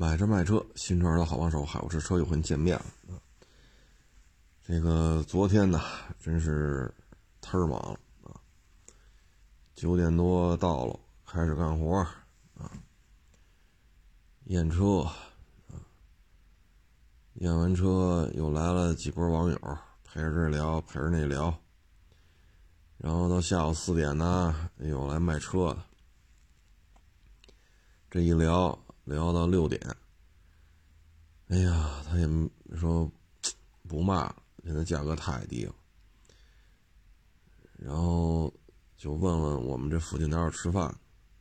买车卖车，新车的好帮手，海沃士车又和你见面了！这个昨天呢，真是忒忙了啊！九点多到了，开始干活啊，验车啊，验完车又来了几波网友，陪着这聊，陪着那聊，然后到下午四点呢，又来卖车的，这一聊。聊到六点，哎呀，他也说不卖了，现在价格太低了。然后就问问我们这附近哪有吃饭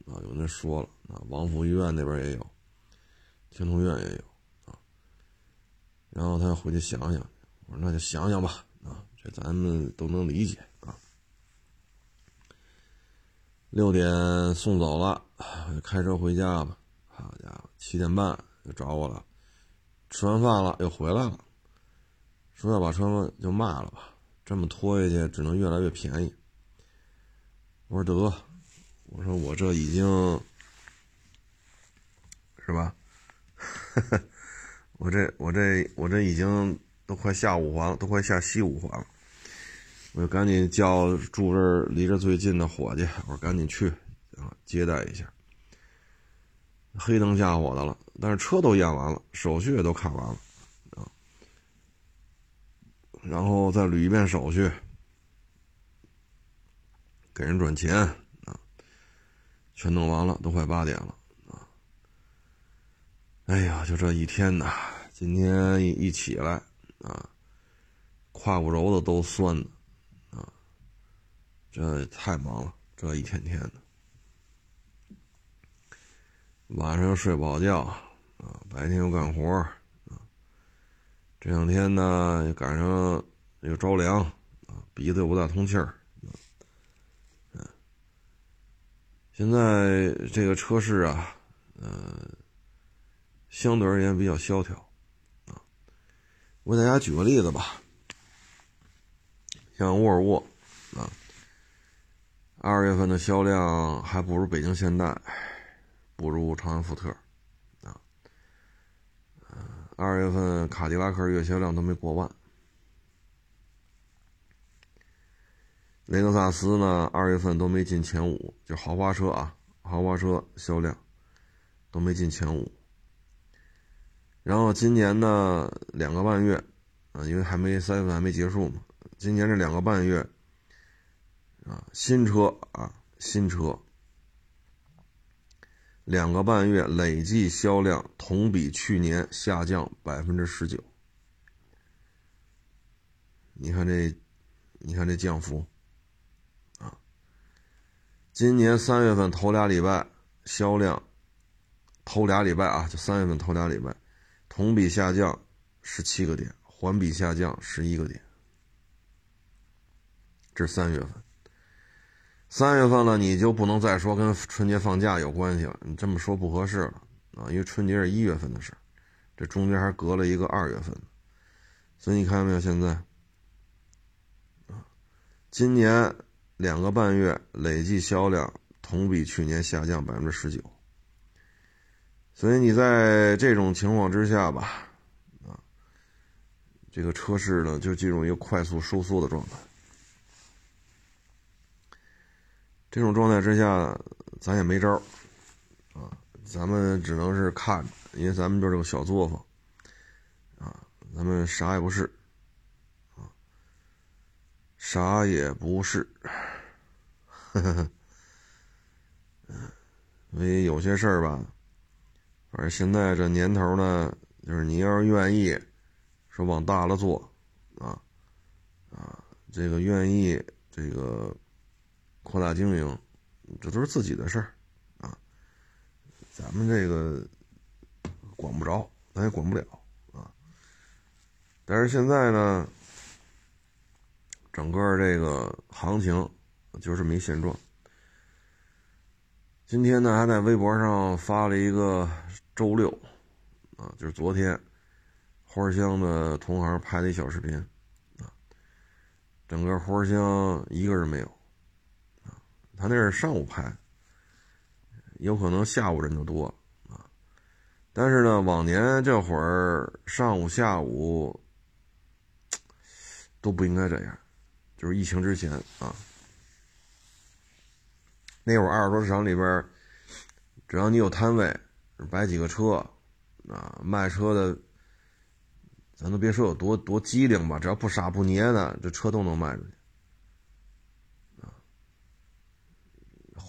啊？有人说了啊，王府医院那边也有，天通苑也有啊。然后他回去想想，我说那就想想吧啊，这咱们都能理解啊。六点送走了，开车回家吧。好家伙，七点半就找我了，吃完饭了又回来了，说要把车就卖了吧，这么拖下去只能越来越便宜。我说得，我说我这已经是吧？我这我这我这已经都快下五环了，都快下西五环了，我就赶紧叫住这离这最近的伙计，我说赶紧去啊接待一下。黑灯瞎火的了，但是车都验完了，手续也都看完了，啊，然后再捋一遍手续，给人转钱啊，全弄完了，都快八点了啊！哎呀，就这一天呐，今天一一起来啊，胯骨轴子都酸的啊，这太忙了，这一天天的。晚上又睡不好觉啊，白天又干活啊，这两天呢又赶上又着凉啊，鼻子又不大通气儿，现在这个车市啊，呃，相对而言比较萧条啊。我给大家举个例子吧，像沃尔沃啊，二月份的销量还不如北京现代。不如长安福特，啊，二月份卡迪拉克月销量都没过万，雷克萨斯呢，二月份都没进前五，就豪华车啊，豪华车销量都没进前五。然后今年呢，两个半月，啊，因为还没三月份还没结束嘛，今年这两个半月，啊，新车啊，新车。两个半月累计销量同比去年下降百分之十九，你看这，你看这降幅，啊，今年三月份头俩礼拜销量，头俩礼拜啊，就三月份头俩礼拜，同比下降十七个点，环比下降十一个点，这是三月份。三月份了，你就不能再说跟春节放假有关系了。你这么说不合适了啊，因为春节是一月份的事，这中间还隔了一个二月份，所以你看到没有？现在啊，今年两个半月累计销量同比去年下降百分之十九，所以你在这种情况之下吧，啊，这个车市呢就进入一个快速收缩的状态。这种状态之下，咱也没招啊，咱们只能是看，因为咱们就是个小作坊，啊，咱们啥也不是，啊，啥也不是，呵呵呵，嗯，所以有些事儿吧，反正现在这年头呢，就是你要是愿意，说往大了做，啊，啊，这个愿意这个。扩大经营，这都是自己的事儿，啊，咱们这个管不着，咱也管不了，啊。但是现在呢，整个这个行情就这么一现状。今天呢，还在微博上发了一个周六，啊，就是昨天花乡的同行拍的一小视频，啊，整个花乡一个人没有。他那是上午拍，有可能下午人就多啊。但是呢，往年这会儿上午、下午都不应该这样，就是疫情之前啊。那会儿二手车市场里边，只要你有摊位，摆几个车，啊，卖车的，咱都别说有多多机灵吧，只要不傻不捏的，这车都能卖出去，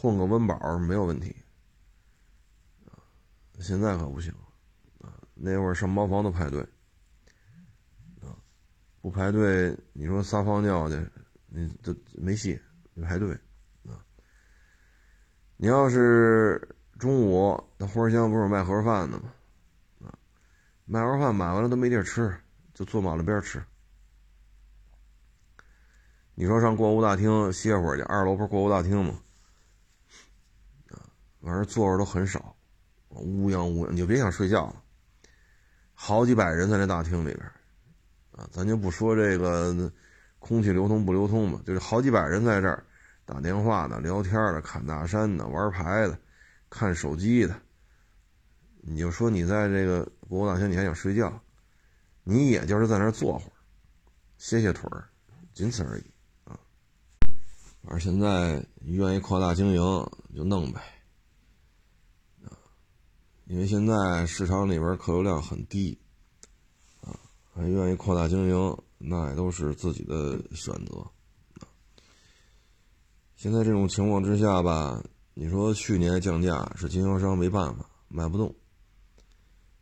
混个温饱没有问题。现在可不行，啊，那会上茅房都排队，啊，不排队，你说撒泡尿去，你都没戏，你排队，啊，你要是中午那花香不是卖盒饭的吗？啊，卖盒饭买完了都没地儿吃，就坐马路边吃。你说上购物大厅歇会儿去，二楼不是购物大厅吗？反正座位都很少。乌泱乌泱，你就别想睡觉了。好几百人在这大厅里边，啊，咱就不说这个空气流通不流通吧，就是好几百人在这儿打电话的、聊天的、侃大山的、玩牌的、看手机的。你就说你在这个国务大厅，你还想睡觉？你也就是在那儿坐会儿，歇歇腿儿，仅此而已啊。反正现在愿意扩大经营就弄呗。因为现在市场里边客流量很低，啊，还愿意扩大经营，那也都是自己的选择。现在这种情况之下吧，你说去年降价是经销商没办法卖不动，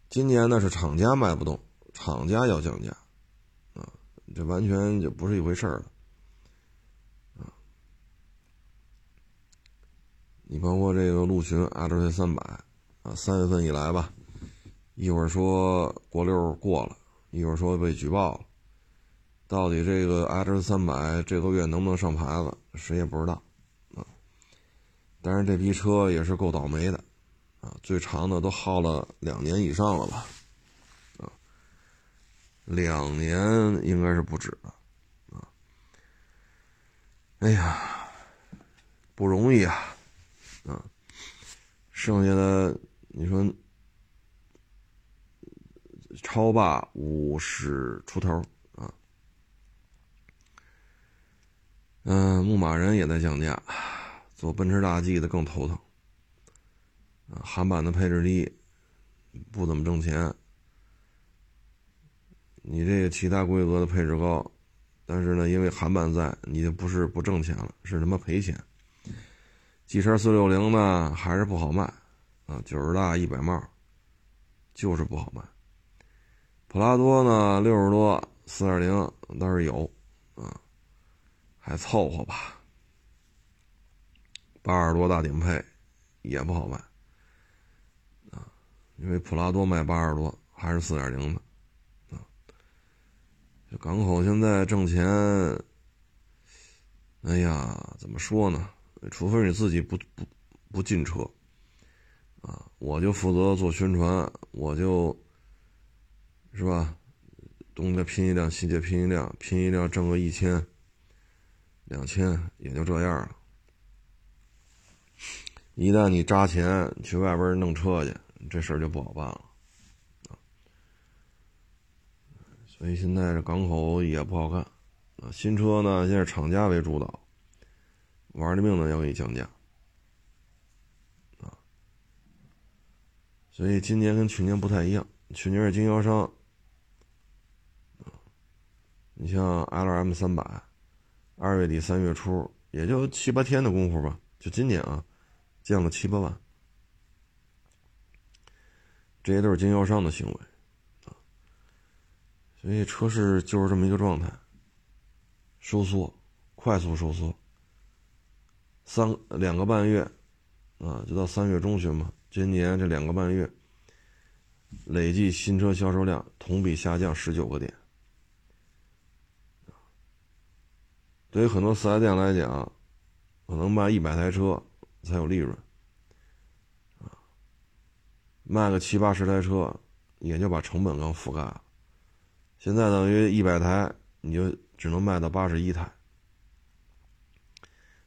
今年呢是厂家卖不动，厂家要降价，啊，这完全就不是一回事儿了，啊，你包括这个陆巡 R 三百。啊，三月份以来吧，一会儿说国六过了，一会儿说被举报了，到底这个 X 三百这个月能不能上牌子，谁也不知道啊。但是这批车也是够倒霉的啊，最长的都耗了两年以上了吧？啊，两年应该是不止了啊。哎呀，不容易啊，啊，剩下的。你说超霸五十出头啊？嗯，牧马人也在降价，做奔驰大 G 的更头疼啊。韩版的配置低，不怎么挣钱。你这个其他规格的配置高，但是呢，因为韩版在，你就不是不挣钱了，是他妈赔钱。G 车四六零呢，还是不好卖。啊，九十大一百帽，就是不好卖。普拉多呢，六十多四点零倒是有，啊，还凑合吧。八十多大顶配也不好卖，啊，因为普拉多卖八十多还是四点零的，啊，这港口现在挣钱，哎呀，怎么说呢？除非你自己不不不进车。啊，我就负责做宣传，我就，是吧？东家拼一辆，西家拼一辆，拼一辆挣个一千、两千，也就这样了。一旦你扎钱去外边弄车去，这事儿就不好办了。啊，所以现在这港口也不好看。啊，新车呢，现在厂家为主导，玩的命的要给你降价。所以今年跟去年不太一样，去年是经销商，你像 L M 三百，二月底三月初也就七八天的功夫吧，就今年啊，降了七八万，这些都是经销商的行为，所以车市就是这么一个状态，收缩，快速收缩，三两个半月，啊，就到三月中旬嘛。今年这两个半月，累计新车销售量同比下降十九个点。对于很多四 S 店来讲，可能卖一百台车才有利润，啊，卖个七八十台车，也就把成本刚覆盖了。现在等于一百台，你就只能卖到八十一台，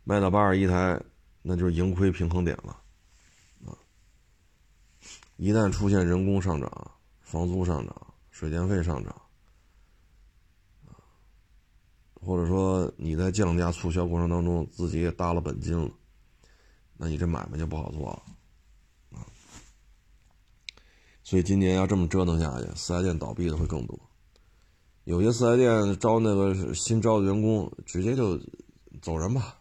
卖到八十一台，那就是盈亏平衡点了。一旦出现人工上涨、房租上涨、水电费上涨，或者说你在降价促销过程当中自己也搭了本金了，那你这买卖就不好做了啊。所以今年要这么折腾下去，四 S 店倒闭的会更多。有些四 S 店招那个新招的员工，直接就走人吧，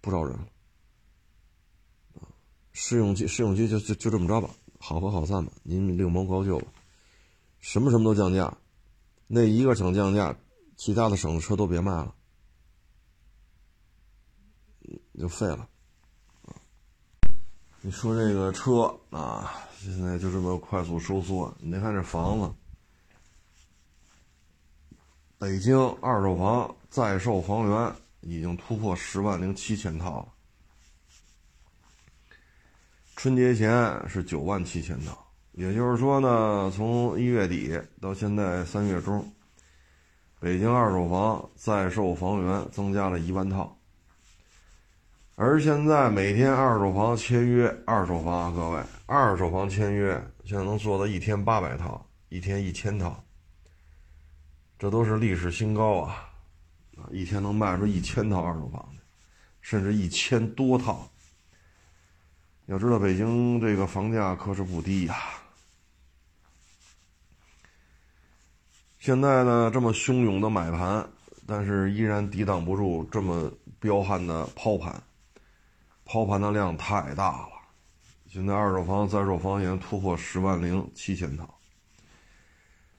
不招人了。试用期试用期就就就这么着吧，好合好散吧，您另谋高就吧。什么什么都降价，那一个省降价，其他的省的车都别卖了，就废了。你说这个车啊，现在就这么快速收缩。你再看这房子，北京二手房在售房源已经突破十万零七千套了。春节前是九万七千套，也就是说呢，从一月底到现在三月中，北京二手房在售房源增加了一万套。而现在每天二手房签约，二手房啊，各位，二手房签约现在能做到一天八百套，一天一千套，这都是历史新高啊！一天能卖出一千套二手房，甚至一千多套。要知道，北京这个房价可是不低呀。现在呢，这么汹涌的买盘，但是依然抵挡不住这么彪悍的抛盘，抛盘的量太大了。现在二手房在售房已经突破十万零七千套，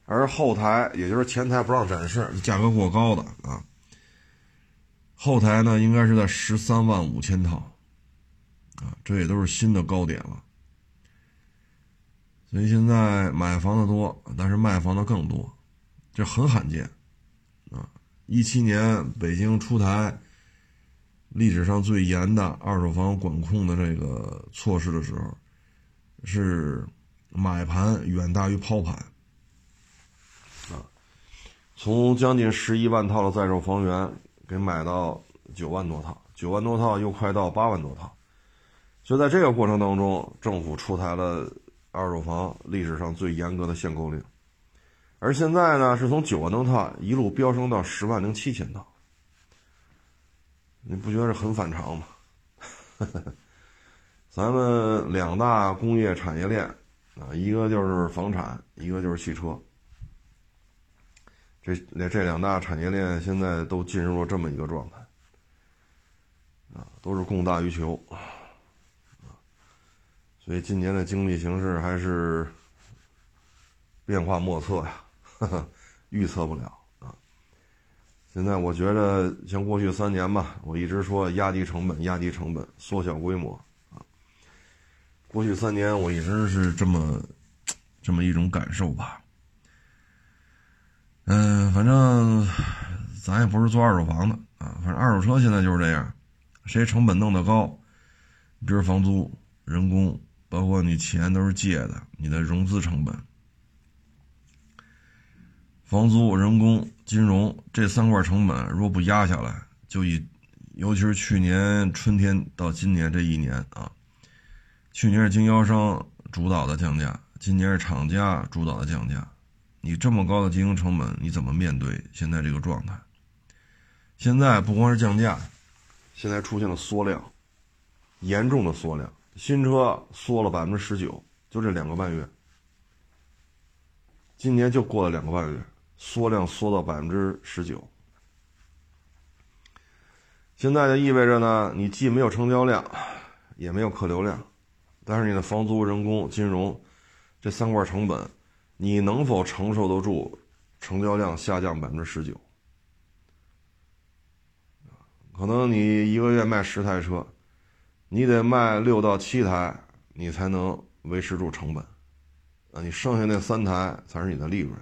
而后台，也就是前台不让展示，价格过高的啊，后台呢应该是在十三万五千套。啊，这也都是新的高点了，所以现在买房的多，但是卖房的更多，这很罕见啊！一七年北京出台历史上最严的二手房管控的这个措施的时候，是买盘远大于抛盘啊，从将近十一万套的在售房源给买到九万多套，九万多套又快到八万多套。就在这个过程当中，政府出台了二手房历史上最严格的限购令，而现在呢，是从九万多套一路飙升到十万零七千套，你不觉得这很反常吗？咱们两大工业产业链啊，一个就是房产，一个就是汽车，这这两大产业链现在都进入了这么一个状态，啊，都是供大于求。所以今年的经济形势还是变化莫测呀，预测不了啊。现在我觉得像过去三年吧，我一直说压低成本、压低成本、缩小规模啊。过去三年我一直是这么这么一种感受吧。嗯，反正咱也不是做二手房的啊，反正二手车现在就是这样，谁成本弄得高，比如房租、人工。包括你钱都是借的，你的融资成本、房租、人工、金融这三块成本，若不压下来，就以，尤其是去年春天到今年这一年啊，去年是经销商主导的降价，今年是厂家主导的降价，你这么高的经营成本，你怎么面对现在这个状态？现在不光是降价，现在出现了缩量，严重的缩量。新车缩了百分之十九，就这两个半月，今年就过了两个半月，缩量缩到百分之十九。现在就意味着呢，你既没有成交量，也没有客流量，但是你的房租、人工、金融这三块成本，你能否承受得住成交量下降百分之十九？可能你一个月卖十台车。你得卖六到七台，你才能维持住成本，啊，你剩下那三台才是你的利润。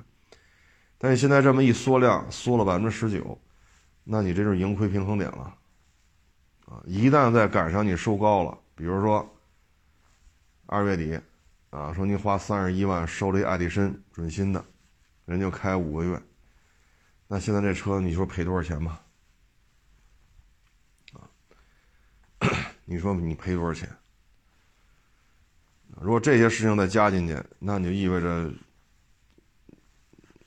但你现在这么一缩量，缩了百分之十九，那你这就是盈亏平衡点了，啊，一旦再赶上你收高了，比如说二月底，啊，说你花三十一万收了一爱迪生准新的，人就开五个月，那现在这车你说赔多少钱吧？你说你赔多少钱？如果这些事情再加进去，那你就意味着，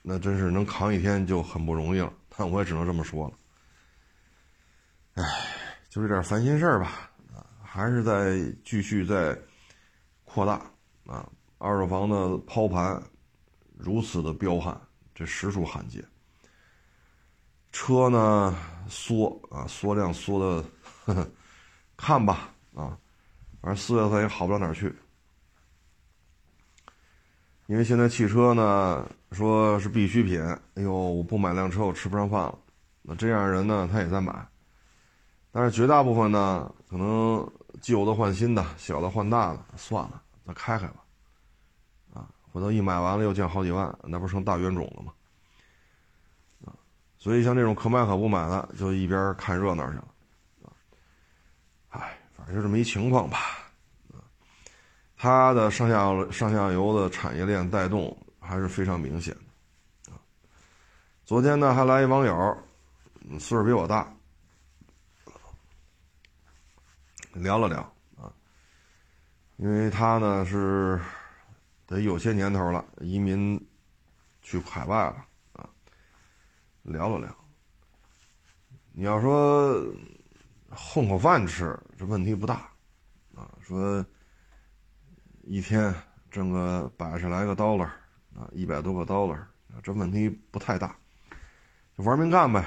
那真是能扛一天就很不容易了。但我也只能这么说了。唉，就这点烦心事儿吧，还是在继续在扩大啊。二手房的抛盘如此的彪悍，这实属罕见。车呢缩啊，缩量缩的，看吧啊，反正四月份也好不到哪儿去。因为现在汽车呢说是必需品，哎呦，我不买辆车我吃不上饭了。那这样人呢他也在买，但是绝大部分呢可能旧的换新的，小的换大的，算了，那开开吧。啊，回头一买完了又降好几万，那不成大冤种了吗？啊，所以像这种可买可不买的，就一边看热闹去了。啊，就这么一情况吧。它的上下上下游的产业链带动还是非常明显的，啊，昨天呢还来一网友，岁数比我大，聊了聊啊，因为他呢是得有些年头了，移民去海外了啊，聊了聊，你要说混口饭吃，这问题不大，啊，说。一天挣个百十来个 dollar 啊，一百多个 dollar 这问题不太大，就玩命干呗，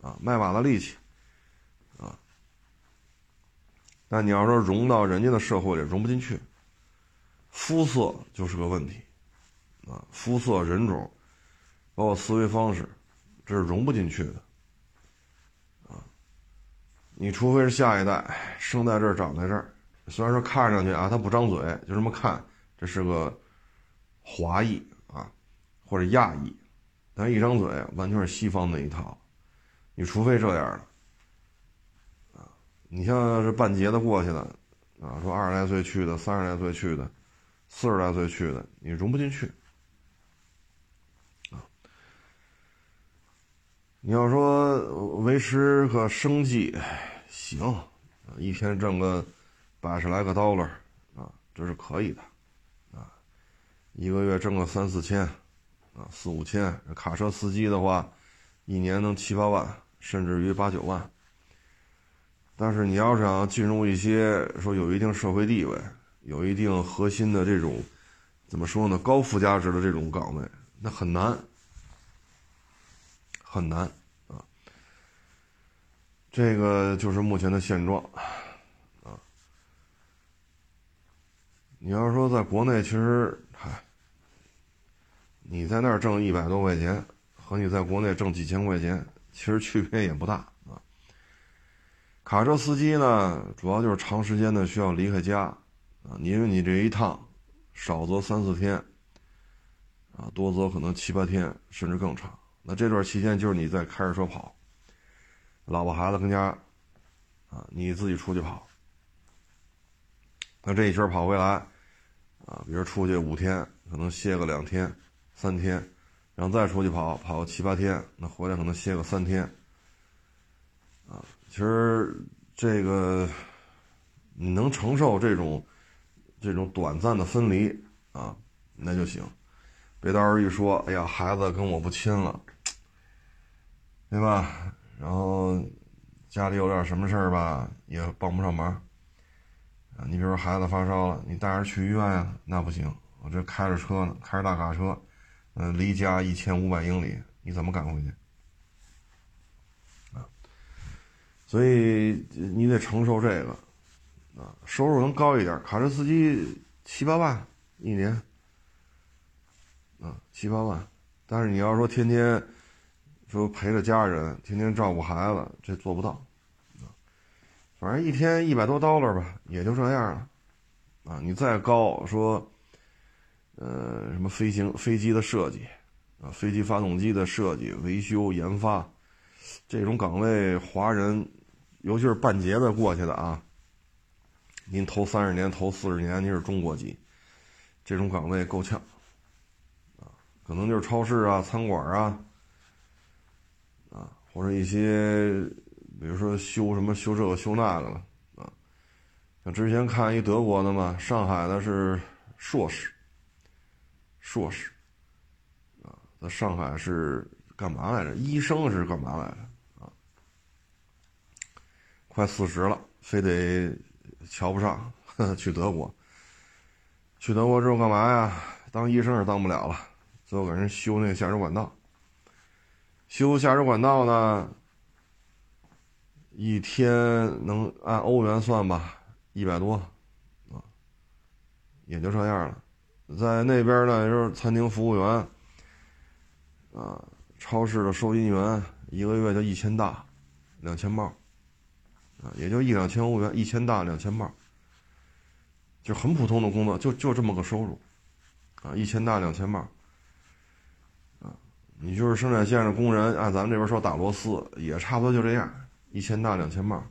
啊，卖把子力气，啊，但你要说融到人家的社会里融不进去，肤色就是个问题，啊，肤色、人种，包括思维方式，这是融不进去的，你除非是下一代生在这儿长在这儿。虽然说看上去啊，他不张嘴，就这么看，这是个华裔啊，或者亚裔，但一张嘴完全是西方那一套。你除非这样的，啊，你像是办节的过去的，啊，说二十来岁去的，三十来岁去的，四十来岁去的，你融不进去，你要说维持个生计，行，一天挣个。八十来个 dollar 啊，这是可以的，啊，一个月挣个三四千，啊，四五千。卡车司机的话，一年能七八万，甚至于八九万。但是你要想进入一些说有一定社会地位、有一定核心的这种，怎么说呢？高附加值的这种岗位，那很难，很难啊。这个就是目前的现状啊。你要说在国内，其实，嗨，你在那儿挣一百多块钱，和你在国内挣几千块钱，其实区别也不大啊。卡车司机呢，主要就是长时间的需要离开家啊，因为你这一趟，少则三四天，啊，多则可能七八天，甚至更长。那这段期间就是你在开着车跑，老婆孩子跟家，啊，你自己出去跑，那这一圈跑回来。啊，比如出去五天，可能歇个两天、三天，然后再出去跑跑个七八天，那回来可能歇个三天。啊，其实这个你能承受这种这种短暂的分离啊，那就行。别到时候一说，哎呀，孩子跟我不亲了，对吧？然后家里有点什么事儿吧，也帮不上忙。啊，你比如说孩子发烧了，你带着去医院呀？那不行，我这开着车呢，开着大卡车，嗯，离家一千五百英里，你怎么赶回去？啊，所以你得承受这个，啊，收入能高一点，卡车司机七八万一年，啊，七八万，但是你要说天天说陪着家人，天天照顾孩子，这做不到。反正一天一百多 dollar 吧，也就这样了，啊，你再高说，呃，什么飞行飞机的设计，啊，飞机发动机的设计、维修、研发，这种岗位，华人，尤其是半截子过去的啊，您头三十年、头四十年，您是中国籍，这种岗位够呛，啊，可能就是超市啊、餐馆，啊，或者一些。比如说修什么修这个修那个了啊，像之前看一德国的嘛，上海的是硕士，硕士，啊，在上海是干嘛来着？医生是干嘛来着？啊，快四十了，非得瞧不上，去德国。去德国之后干嘛呀？当医生是当不了了，最后给人修那个下水管道。修下水管道呢，一天能按欧元算吧，一百多，啊，也就这样了。在那边呢，就是餐厅服务员，啊，超市的收银员，一个月就一千大，两千帽，啊，也就一两千欧元，一千大两千帽，就很普通的工作，就就这么个收入，啊，一千大两千帽。你就是生产线上工人，按咱们这边说打螺丝，也差不多就这样，一千大两千帽。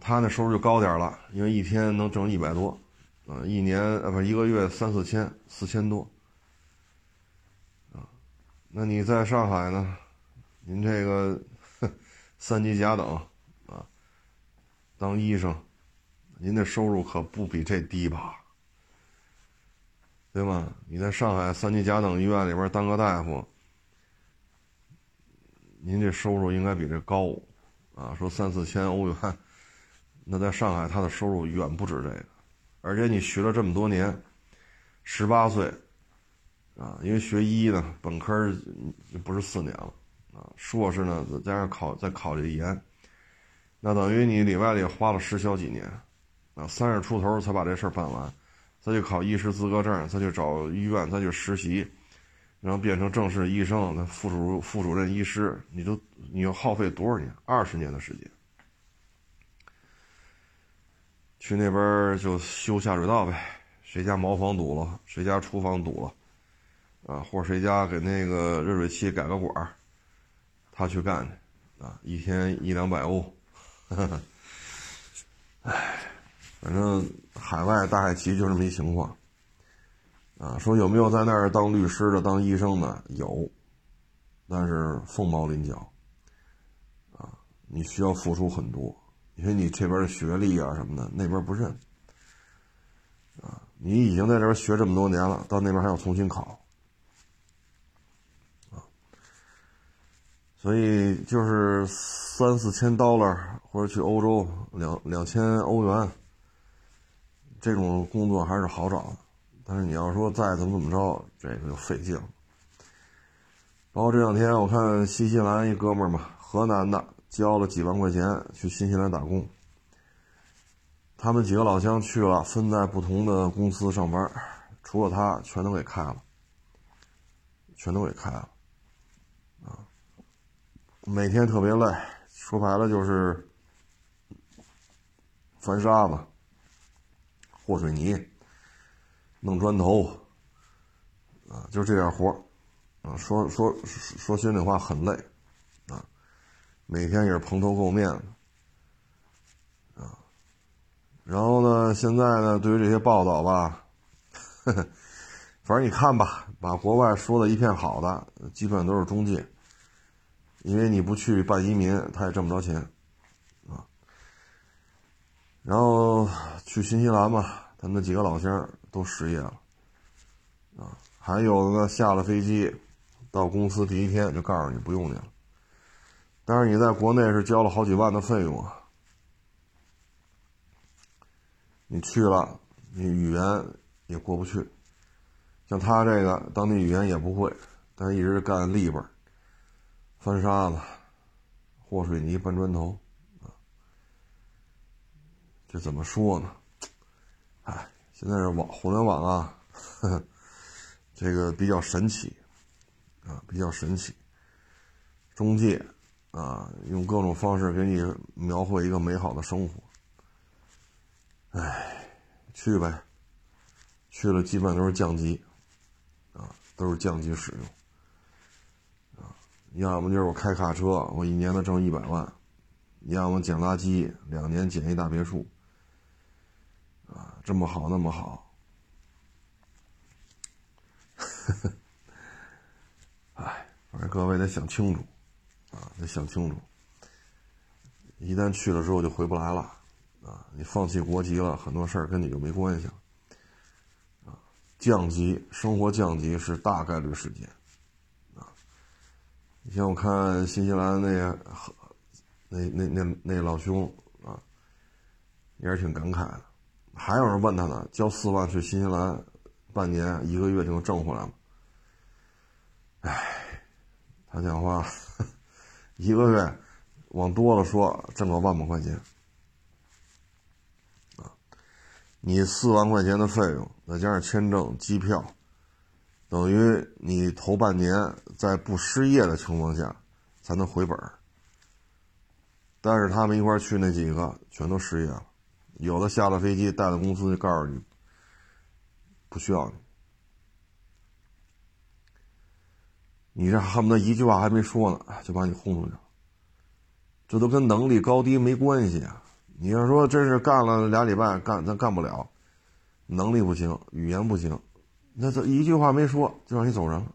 他那收入就高点了，因为一天能挣一百多，啊，一年啊不一个月三四千，四千多。啊，那你在上海呢？您这个三级甲等啊，当医生，您的收入可不比这低吧？对吗？你在上海三级甲等医院里边当个大夫，您这收入应该比这高，啊，说三四千欧元，那在上海他的收入远不止这个，而且你学了这么多年，十八岁，啊，因为学医呢，本科就不是四年了，啊，硕士呢再加上考再考这研，那等于你里外里花了十小几年，啊，三十出头才把这事儿办完。再去考医师资格证，再去找医院，再去实习，然后变成正式医生，那副主副主任医师，你都你要耗费多少年？二十年的时间。去那边就修下水道呗，谁家茅房堵了，谁家厨房堵了，啊，或者谁家给那个热水器改个管他去干去，啊，一天一两百欧，唉。反正海外大海奇就这么一情况，啊，说有没有在那儿当律师的、当医生的？有，但是凤毛麟角，啊，你需要付出很多，因为你这边的学历啊什么的，那边不认，啊，你已经在这边学这么多年了，到那边还要重新考，啊，所以就是三四千 dollar 或者去欧洲两两千欧元。这种工作还是好找的，但是你要说再怎么怎么着，这个就费劲了。包括这两天我看新西兰一哥们儿嘛，河南的，交了几万块钱去新西兰打工。他们几个老乡去了，分在不同的公司上班，除了他，全都给开了，全都给开了，啊，每天特别累，说白了就是翻沙子。和水泥、弄砖头，啊，就这点活啊，说说说心里话，很累，啊，每天也是蓬头垢面的，啊，然后呢，现在呢，对于这些报道吧，反正你看吧，把国外说的一片好的，基本都是中介，因为你不去办移民，他也挣不着钱。然后去新西兰嘛，他那几个老乡都失业了，啊，还有的呢，下了飞机，到公司第一天就告诉你不用你了。但是你在国内是交了好几万的费用啊，你去了，你语言也过不去，像他这个当地语言也不会，但一直干立本，翻沙子，和水泥，搬砖头。这怎么说呢？哎，现在是网互联网啊，呵呵，这个比较神奇啊，比较神奇。中介啊，用各种方式给你描绘一个美好的生活。哎，去呗，去了基本都是降级啊，都是降级使用啊。要么就是我开卡车，我一年能挣一百万；要么捡垃圾，两年捡一大别墅。啊，这么好，那么好，呵呵，哎，反正各位得想清楚，啊，得想清楚。一旦去了之后就回不来了，啊，你放弃国籍了，很多事儿跟你就没关系了。啊，降级，生活降级是大概率事件。啊，你像我看新西兰那个，那那那那老兄啊，也是挺感慨的。还有人问他呢，交四万去新西兰，半年一个月就能挣回来吗？唉，他讲话，一个月往多了说，挣个万把块钱。你四万块钱的费用，再加上签证、机票，等于你头半年在不失业的情况下才能回本但是他们一块去那几个全都失业了，有的下了飞机带了公司就告诉你不需要你，你这恨不得一句话还没说呢，就把你轰出去了。这都跟能力高低没关系啊。你要说真是干了俩礼拜，干咱干不了，能力不行，语言不行，那这一句话没说就让你走人了，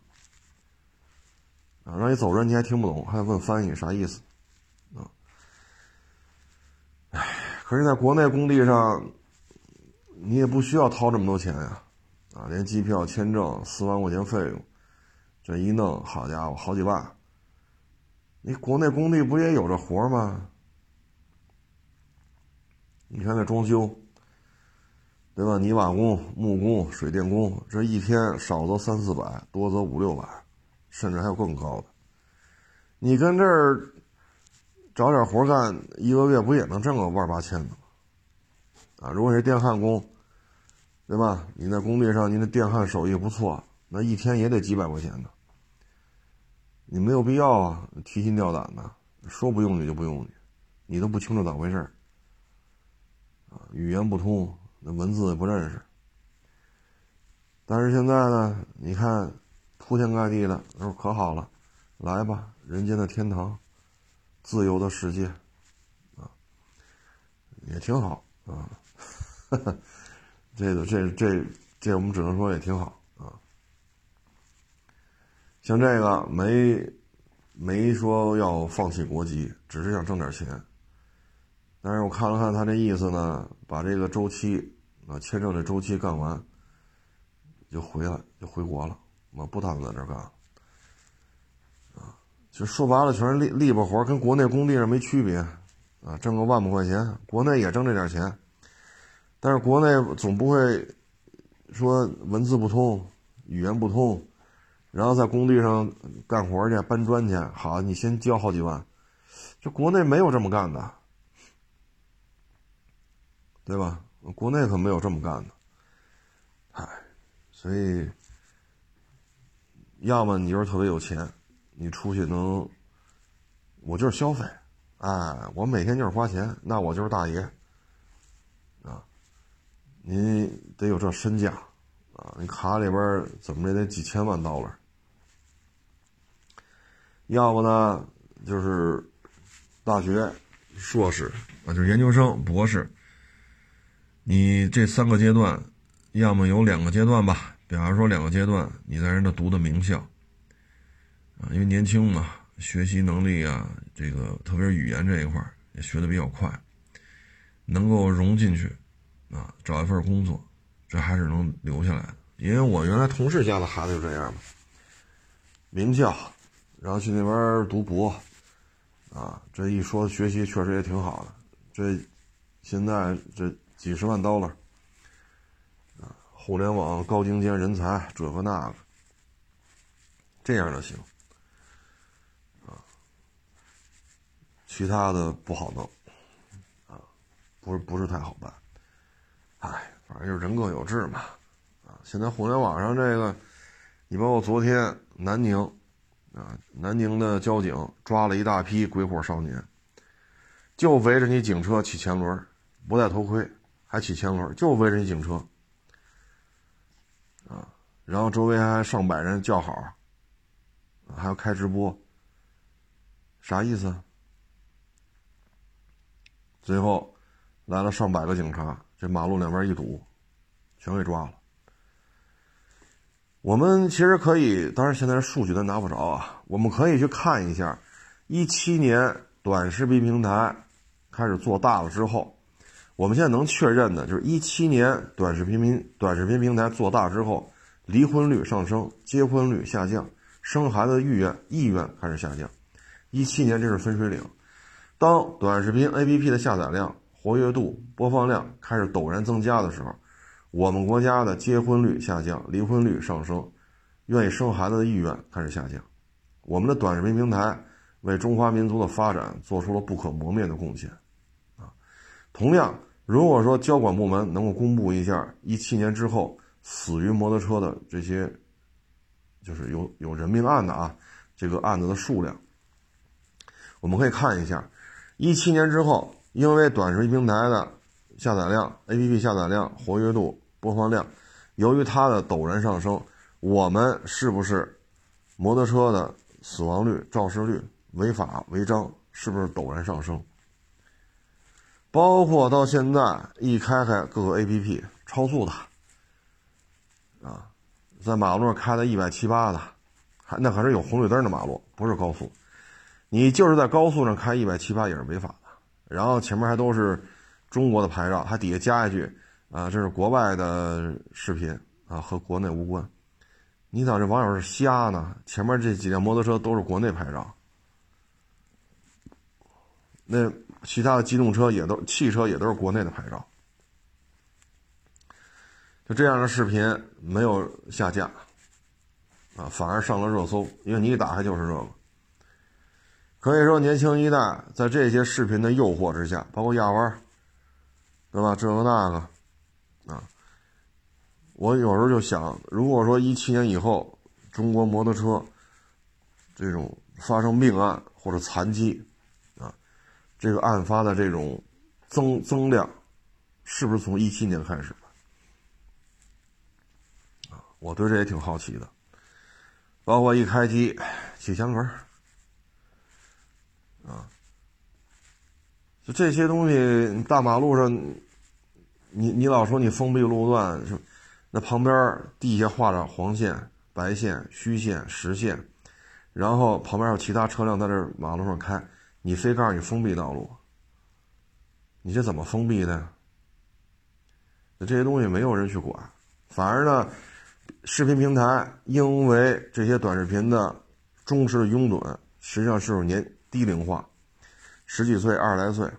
啊，让你走人你还听不懂，还问翻译啥意思，啊，哎，可是在国内工地上，你也不需要掏这么多钱呀，啊，连机票、签证四万块钱费用，这一弄，好家伙，好几万，你国内工地不也有这活吗？你看那装修，对吧？泥瓦工、木工、水电工，这一天少则三四百，多则五六百，甚至还有更高的。你跟这儿找点活干，一个月不也能挣个万八千的吗？啊，如果是电焊工，对吧？你在工地上，你的电焊手艺不错，那一天也得几百块钱呢。你没有必要啊，提心吊胆的，说不用你就不用你，你都不清楚咋回事啊，语言不通，那文字也不认识。但是现在呢，你看，铺天盖地的，说可好了，来吧，人间的天堂，自由的世界，啊，也挺好啊。这个，这这这，我们只能说也挺好啊。像这个没没说要放弃国籍，只是想挣点钱。但是我看了看他这意思呢，把这个周期啊签证的周期干完，就回来就回国了，我不打算在这干了。说白了全是力力巴活，跟国内工地上没区别，啊，挣个万把块钱，国内也挣这点钱，但是国内总不会说文字不通，语言不通，然后在工地上干活去搬砖去，好，你先交好几万，这国内没有这么干的。对吧？国内可没有这么干的，哎，所以，要么你就是特别有钱，你出去能，我就是消费，哎，我每天就是花钱，那我就是大爷，啊，你得有这身价，啊，你卡里边怎么着得几千万刀了，要不呢就是大学、硕士，啊，就是研究生、博士。你这三个阶段，要么有两个阶段吧，比方说两个阶段，你在人家读的名校，因为年轻嘛，学习能力啊，这个特别是语言这一块也学的比较快，能够融进去，啊，找一份工作，这还是能留下来的。因为我原来同事家的孩子就这样嘛，名校，然后去那边读博，啊，这一说学习确实也挺好的，这现在这。几十万刀了，啊，互联网高精尖人才，这个那个，这样的行，其他的不好弄，啊，不是不是太好办，哎，反正就是人各有志嘛，啊，现在互联网上这个，你包括昨天南宁，啊，南宁的交警抓了一大批鬼火少年，就围着你警车骑前轮，不戴头盔。还骑前轮，就围着你警车，啊，然后周围还上百人叫好，还要开直播，啥意思？最后来了上百个警察，这马路两边一堵，全给抓了。我们其实可以，当然现在数据咱拿不着啊，我们可以去看一下，一七年短视频平台开始做大了之后。我们现在能确认的就是一七年短视频平短视频平台做大之后，离婚率上升，结婚率下降，生孩子的意愿意愿开始下降。一七年这是分水岭，当短视频 APP 的下载量、活跃度、播放量开始陡然增加的时候，我们国家的结婚率下降，离婚率上升，愿意生孩子的意愿开始下降。我们的短视频平台为中华民族的发展做出了不可磨灭的贡献，啊，同样。如果说交管部门能够公布一下一七年之后死于摩托车的这些，就是有有人命案的啊，这个案子的数量，我们可以看一下，一七年之后，因为短视频平台的下载量、APP 下载量、活跃度、播放量，由于它的陡然上升，我们是不是摩托车的死亡率、肇事率、违法违章是不是陡然上升？包括到现在一开开各个 A P P 超速的，啊，在马路上开的一百七八的，还那可是有红绿灯的马路，不是高速。你就是在高速上开一百七八也是违法的。然后前面还都是中国的牌照，还底下加一句啊，这是国外的视频啊，和国内无关。你咋这网友是瞎呢？前面这几辆摩托车都是国内牌照，那。其他的机动车也都，汽车也都是国内的牌照。就这样的视频没有下架，啊，反而上了热搜，因为你一打开就是这个。可以说，年轻一代在这些视频的诱惑之下，包括压弯，对吧？这个那个，啊，我有时候就想，如果说一七年以后中国摩托车这种发生命案或者残疾，啊这个案发的这种增增量，是不是从一七年开始的？啊，我对这也挺好奇的。包括一开机起前轮，啊，就这些东西，大马路上，你你老说你封闭路段，是那旁边地下画着黄线、白线、虚线、实线，然后旁边有其他车辆在这马路上开。你非告诉你封闭道路，你这怎么封闭的？那这些东西没有人去管，反而呢，视频平台因为这些短视频的忠实的拥趸，实际上是年低龄化，十几岁、二十来岁，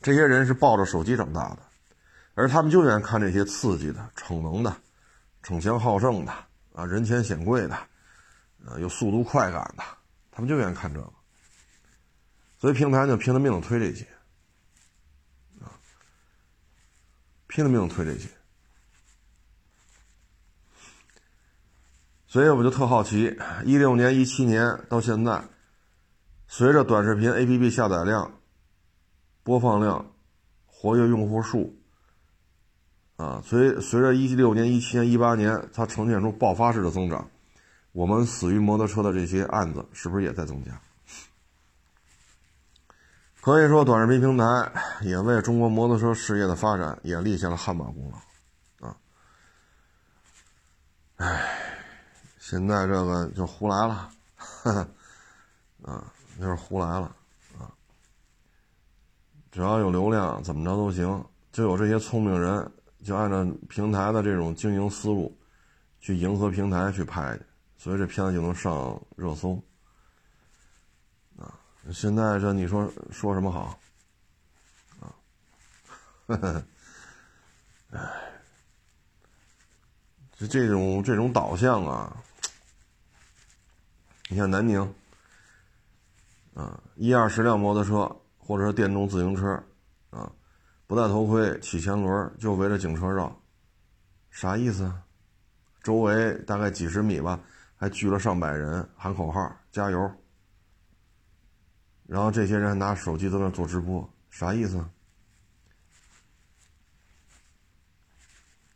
这些人是抱着手机长大的，而他们就愿意看这些刺激的、逞能的、逞强好胜的啊，人前显贵的，呃，有速度快感的，他们就愿意看这个。所以平台就拼了命的推这些，啊，拼了命的推这些，所以我就特好奇，一六年、一七年到现在，随着短视频 APP 下载量、播放量、活跃用户数，啊，随随着一六年、一七年、一八年它呈现出爆发式的增长，我们死于摩托车的这些案子是不是也在增加？可以说，短视频平台也为中国摩托车事业的发展也立下了汗马功劳，啊！唉，现在这个就胡来了，啊，就是胡来了，啊！只要有流量，怎么着都行，就有这些聪明人，就按照平台的这种经营思路，去迎合平台去拍去，所以这片子就能上热搜啊。现在这你说说什么好？啊，呵呵，哎，就这种这种导向啊，你像南宁，啊，一二十辆摩托车或者说电动自行车，啊，不戴头盔骑前轮就围着警车绕，啥意思？周围大概几十米吧，还聚了上百人喊口号加油。然后这些人拿手机在那做直播，啥意思？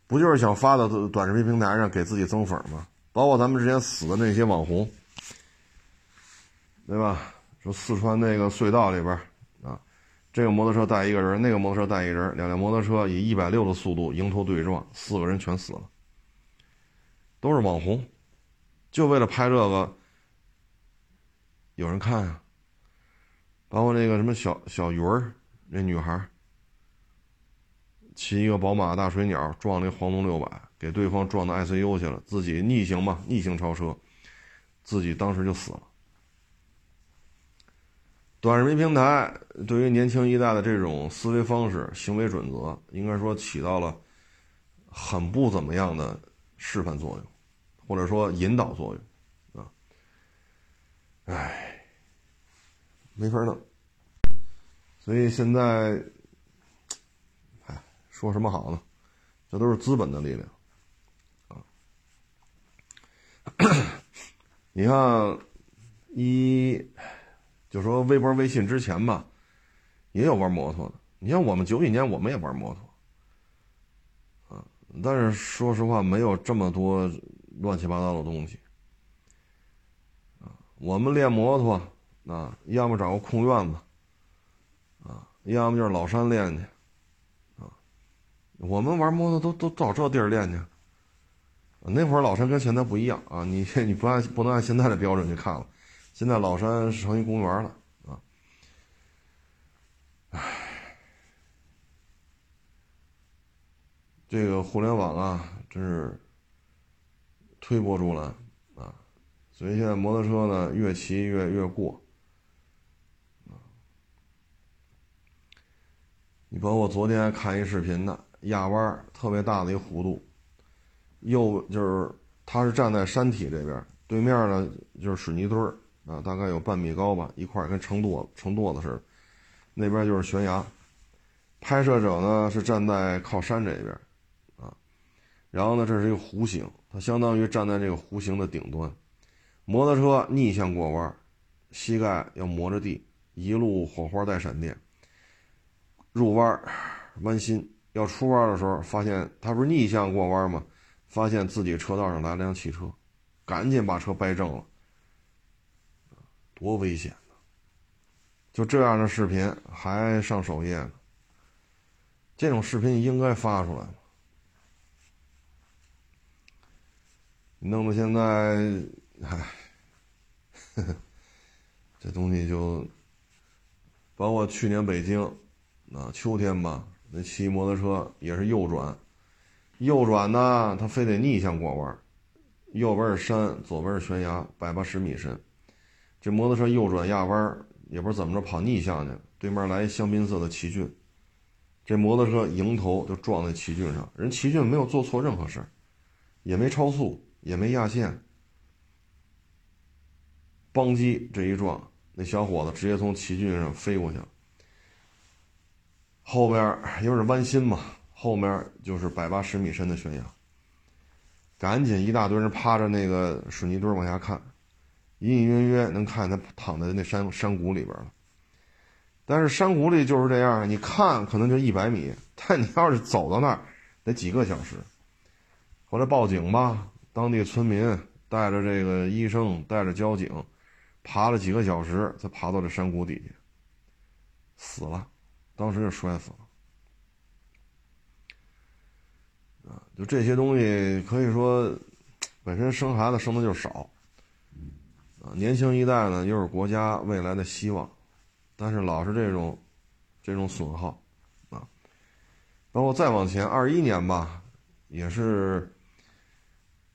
不就是想发到短视频平台上给自己增粉吗？包括咱们之前死的那些网红，对吧？说四川那个隧道里边啊，这个摩托车带一个人，那个摩托车带一人，两辆摩托车以一百六的速度迎头对撞，四个人全死了，都是网红，就为了拍这个，有人看啊。包括那个什么小小鱼儿，那女孩骑一个宝马大水鸟撞那黄龙六百，给对方撞到 ICU 去了，自己逆行嘛，逆行超车，自己当时就死了。短视频平台对于年轻一代的这种思维方式、行为准则，应该说起到了很不怎么样的示范作用，或者说引导作用，啊，唉，没法弄。所以现在。说什么好呢？这都是资本的力量，啊！你看，一就说微博、微信之前吧，也有玩摩托的。你像我们九几年，我们也玩摩托，啊，但是说实话，没有这么多乱七八糟的东西，啊，我们练摩托，啊，要么找个空院子，啊，要么就是老山练去。啊我们玩摩托都都找这地儿练去。那会儿老山跟现在不一样啊，你 你不按不能按现在的标准去看了，现在老山是成一公园了啊。唉，这个互联网啊，真是推波助澜啊，所以现在摩托车呢越骑越越过。你包括昨天看一视频的。压弯特别大的一弧度，右就是他是站在山体这边，对面呢就是水泥墩儿啊，大概有半米高吧，一块跟成垛成垛子似的，那边就是悬崖。拍摄者呢是站在靠山这边，啊，然后呢这是一个弧形，它相当于站在这个弧形的顶端，摩托车逆向过弯，膝盖要磨着地，一路火花带闪电，入弯弯心。要出弯的时候，发现他不是逆向过弯吗？发现自己车道上来了辆汽车，赶紧把车掰正了，多危险呢！就这样的视频还上首页呢，这种视频应该发出来吗？弄得现在，唉，这东西就，包括去年北京，啊，秋天吧。那骑摩托车也是右转，右转呢，他非得逆向过弯，右边是山，左边是悬崖，百八十米深。这摩托车右转压弯，也不知道怎么着跑逆向去了，对面来一香槟色的奇骏，这摩托车迎头就撞在奇骏上，人奇骏没有做错任何事也没超速，也没压线，邦机这一撞，那小伙子直接从奇骏上飞过去了。后边又是弯心嘛，后面就是百八十米深的悬崖。赶紧一大堆人趴着那个水泥墩往下看，隐隐约约能看见他躺在那山山谷里边了。但是山谷里就是这样，你看可能就一百米，但你要是走到那儿，得几个小时。后来报警吧，当地村民带着这个医生，带着交警，爬了几个小时才爬到这山谷底下，死了。当时就摔死了，啊，就这些东西可以说，本身生孩子生的就少，啊，年轻一代呢又是国家未来的希望，但是老是这种，这种损耗，啊，包括再往前二一年吧，也是，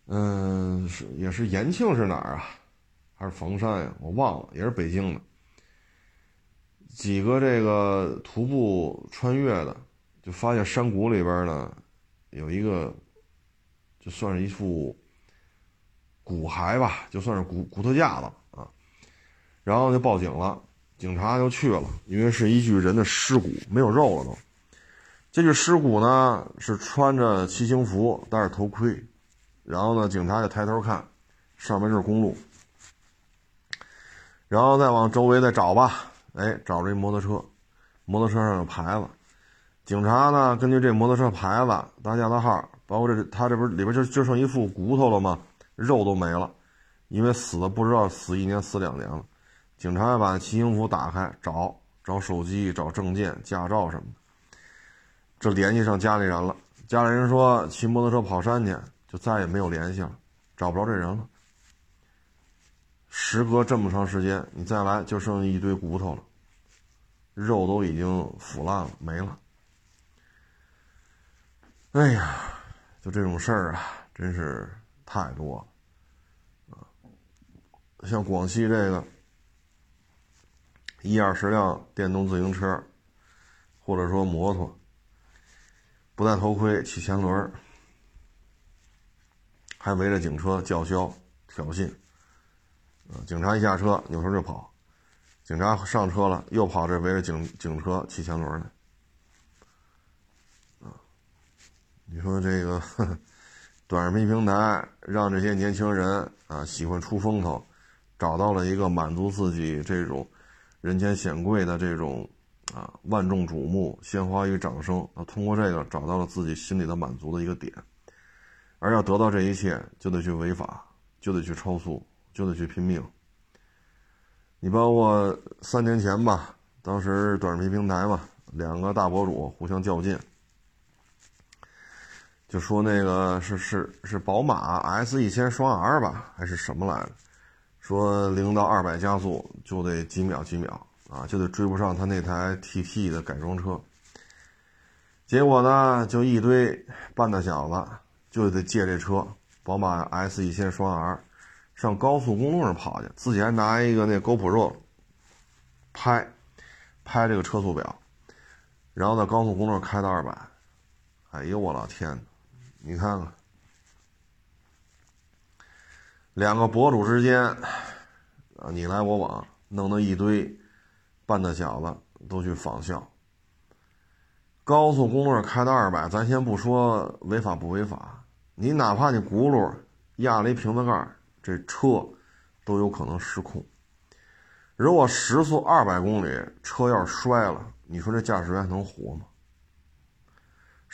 嗯，是也是延庆是哪儿啊，还是房山呀？我忘了，也是北京的。几个这个徒步穿越的，就发现山谷里边呢，有一个，就算是一处骨骸吧，就算是骨骨头架子啊，然后就报警了，警察就去了，因为是一具人的尸骨，没有肉了都。这具尸骨呢是穿着骑行服，戴着头盔，然后呢，警察就抬头看，上面是公路，然后再往周围再找吧。哎，找着一摩托车，摩托车上有牌子。警察呢，根据这摩托车牌子、大驾的号，包括这他这不是里边就就剩一副骨头了吗？肉都没了，因为死的不知道死一年死两年了。警察把骑行服打开，找找手机、找证件、驾照什么的。这联系上家里人了，家里人说骑摩托车跑山去，就再也没有联系了，找不着这人了。时隔这么长时间，你再来就剩一堆骨头了，肉都已经腐烂了，没了。哎呀，就这种事儿啊，真是太多了啊！像广西这个一二十辆电动自行车，或者说摩托，不戴头盔骑前轮，还围着警车叫嚣挑衅。啊，警察一下车扭头就跑，警察上车了又跑这围着警警车骑前轮呢。你说这个 短视频平台让这些年轻人啊喜欢出风头，找到了一个满足自己这种人前显贵的这种啊万众瞩目、鲜花与掌声啊，通过这个找到了自己心里的满足的一个点，而要得到这一切，就得去违法，就得去超速，就得去拼命。你包括三年前吧，当时短视频平台嘛，两个大博主互相较劲。就说那个是是是宝马 S 一千双 R 吧，还是什么来着？说零到二百加速就得几秒几秒啊，就得追不上他那台 TT 的改装车。结果呢，就一堆半大小子就得借这车，宝马 S 一千双 R，上高速公路上跑去，自己还拿一个那 GoPro 拍拍这个车速表，然后在高速公路上开到二百。哎呦我老天！你看看，两个博主之间啊，你来我往，弄得一堆半大小子都去仿效。高速公路开到二百，咱先不说违法不违法，你哪怕你轱辘压了一瓶子盖，这车都有可能失控。如果时速二百公里，车要是摔了，你说这驾驶员能活吗？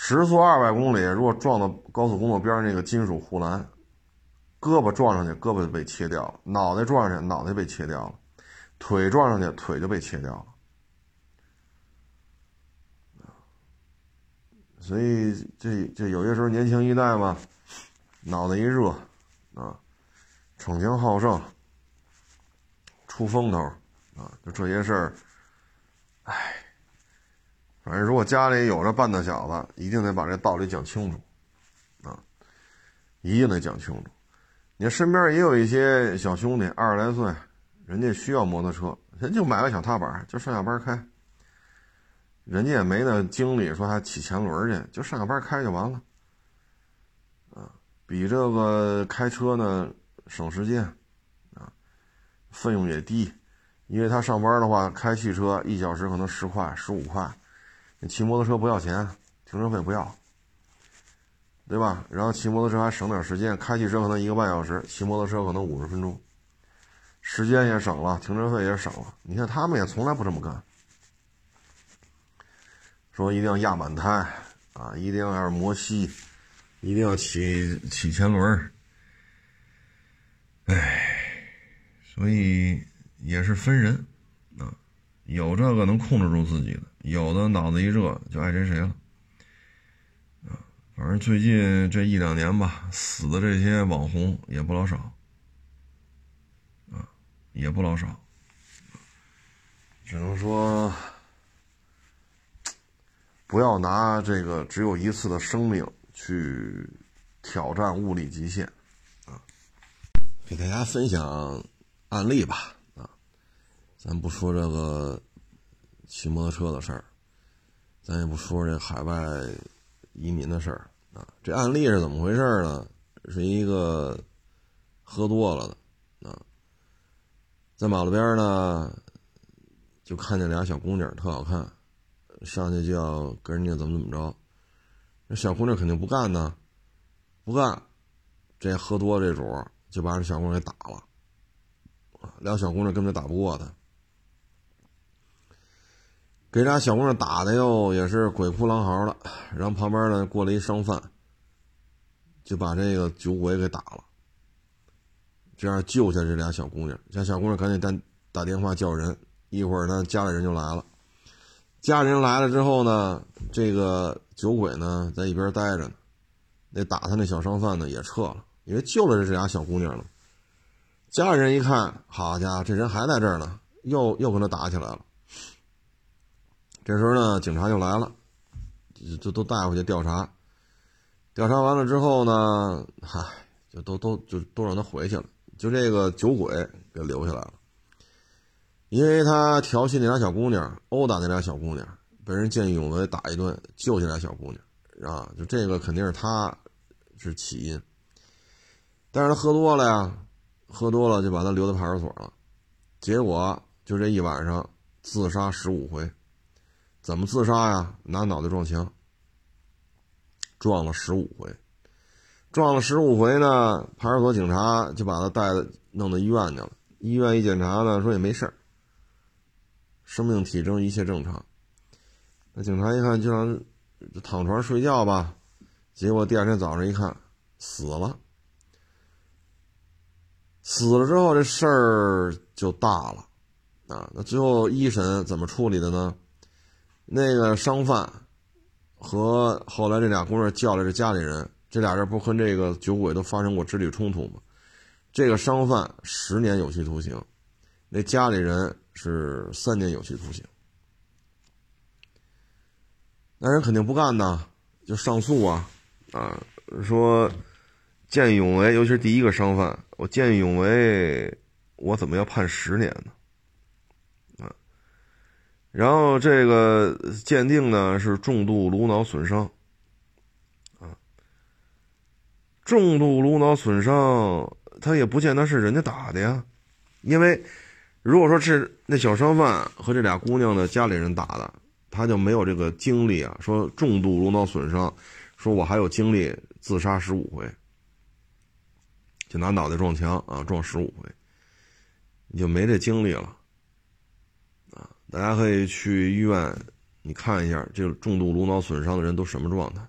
时速二百公里，如果撞到高速公路边上那个金属护栏，胳膊撞上去，胳膊就被切掉了；脑袋撞上去，脑袋被切掉了；腿撞上去，腿就被切掉了。所以这这有些时候年轻一代嘛，脑袋一热啊，逞强好胜，出风头啊，就这些事儿，唉。反正如果家里有这半大小子，一定得把这道理讲清楚，啊，一定得讲清楚。你身边也有一些小兄弟，二十来岁，人家需要摩托车，人就买个小踏板，就上下班开。人家也没那精力说还骑前轮去，就上下班开就完了，啊，比这个开车呢省时间，啊，费用也低，因为他上班的话开汽车一小时可能十块、十五块。骑摩托车不要钱，停车费不要，对吧？然后骑摩托车还省点时间，开汽车可能一个半小时，骑摩托车可能五十分钟，时间也省了，停车费也省了。你看他们也从来不这么干，说一定要压满胎啊，一定要摩吸，一定要起起前轮哎，所以也是分人啊。有这个能控制住自己的，有的脑子一热就爱谁谁了，反正最近这一两年吧，死的这些网红也不老少，啊，也不老少，只能说不要拿这个只有一次的生命去挑战物理极限，啊，给大家分享案例吧。咱不说这个骑摩托车的事儿，咱也不说这海外移民的事儿啊。这案例是怎么回事呢？是一个喝多了的啊，在马路边呢，就看见俩小姑娘特好看，上去就要跟人家怎么怎么着。那小姑娘肯定不干呢，不干，这喝多这主就把这小姑娘给打了俩小姑娘根本就打不过他。给俩小姑娘打的哟，也是鬼哭狼嚎的。然后旁边呢过来一商贩，就把这个酒鬼给打了，这样救下这俩小姑娘。这小姑娘赶紧打打电话叫人，一会儿呢家里人就来了。家里人来了之后呢，这个酒鬼呢在一边待着呢，那打他那小商贩呢也撤了，因为救了这俩小姑娘了。家里人一看，好家伙，这人还在这儿呢，又又跟他打起来了。这时候呢，警察就来了，就都带回去调查。调查完了之后呢，嗨，就都都就都让他回去了，就这个酒鬼给留下来了，因为他调戏那俩小姑娘，殴打那俩小姑娘，被人见义勇为打一顿，救下俩小姑娘，啊，就这个肯定是他是起因，但是他喝多了呀，喝多了就把他留在派出所了，结果就这一晚上自杀十五回，怎么自杀呀？拿脑袋撞墙。撞了十五回，撞了十五回呢，派出所警察就把他带弄到医院去了。医院一检查呢，说也没事儿，生命体征一切正常。那警察一看，就让躺床睡觉吧。结果第二天早上一看，死了。死了之后，这事儿就大了啊！那最后一审怎么处理的呢？那个商贩。和后来这俩姑娘叫来这家里人，这俩人不和这个酒鬼都发生过肢体冲突吗？这个商贩十年有期徒刑，那家里人是三年有期徒刑。那人肯定不干呐，就上诉啊，啊，说见义勇为，尤其是第一个商贩，我见义勇为，我怎么要判十年呢？然后这个鉴定呢是重度颅脑损伤，啊，重度颅脑损伤，他也不见得是人家打的呀，因为如果说是那小商贩和这俩姑娘的家里人打的，他就没有这个精力啊。说重度颅脑损伤，说我还有精力自杀十五回，就拿脑袋撞墙啊，撞十五回，你就没这精力了。大家可以去医院，你看一下，这个重度颅脑损伤的人都什么状态？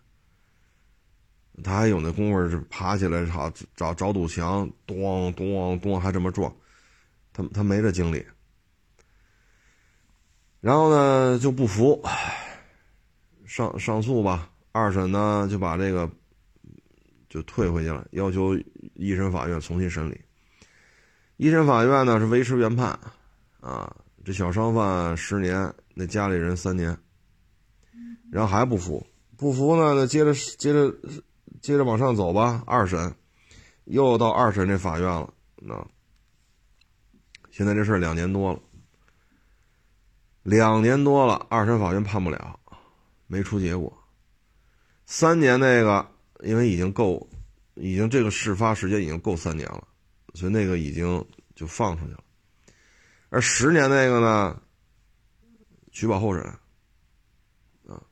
他还有那功夫是爬起来找找找堵墙，咚咚咚，还这么撞，他他没这精力。然后呢就不服，上上诉吧。二审呢就把这个就退回去了，要求一审法院重新审理。一审法院呢是维持原判，啊。这小商贩十年，那家里人三年，然后还不服，不服呢，那接着接着接着往上走吧。二审，又到二审这法院了。那现在这事儿两年多了，两年多了，二审法院判不了，没出结果。三年那个，因为已经够，已经这个事发时间已经够三年了，所以那个已经就放出去了。而十年那个呢，取保候审，啊，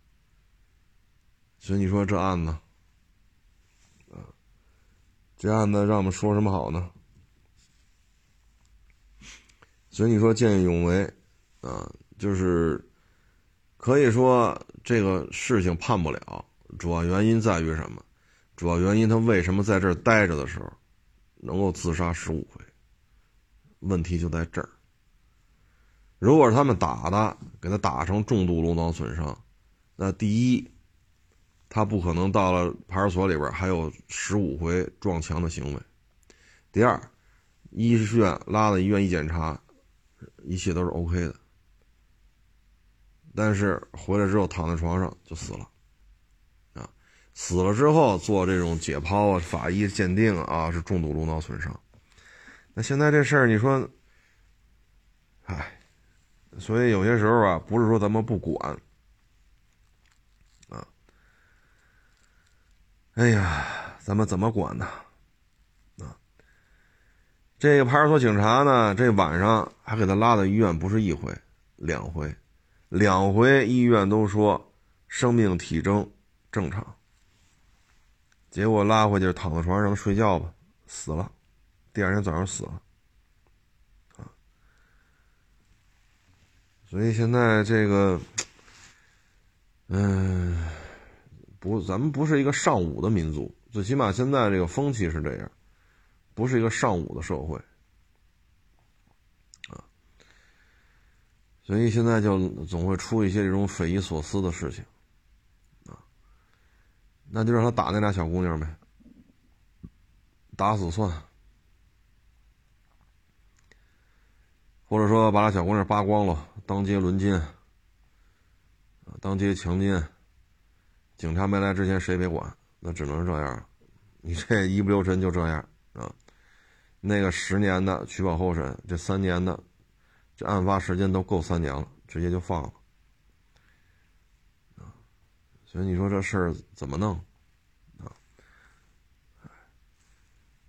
所以你说这案子，啊，这案子让我们说什么好呢？所以你说见义勇为，啊，就是可以说这个事情判不了，主要原因在于什么？主要原因他为什么在这儿待着的时候，能够自杀十五回？问题就在这儿。如果是他们打的，给他打成重度颅脑损伤，那第一，他不可能到了派出所里边还有十五回撞墙的行为；第二，医院拉到医院一检查，一切都是 OK 的，但是回来之后躺在床上就死了，啊，死了之后做这种解剖啊、法医鉴定啊，是重度颅脑损伤。那现在这事儿，你说，唉。所以有些时候啊，不是说咱们不管，啊，哎呀，咱们怎么管呢？啊，这个派出所警察呢，这晚上还给他拉到医院，不是一回，两回，两回医院都说生命体征正常，结果拉回去躺在床上睡觉吧，死了，第二天早上死了。所以现在这个，嗯，不，咱们不是一个尚武的民族，最起码现在这个风气是这样，不是一个尚武的社会，啊，所以现在就总会出一些这种匪夷所思的事情，啊，那就让他打那俩小姑娘呗，打死算。或者说把俩小姑娘扒光了，当街轮奸，当街强奸，警察没来之前谁也别管，那只能是这样。你这一不留神就这样啊。那个十年的取保候审，这三年的，这案发时间都够三年了，直接就放了。所以你说这事儿怎么弄啊？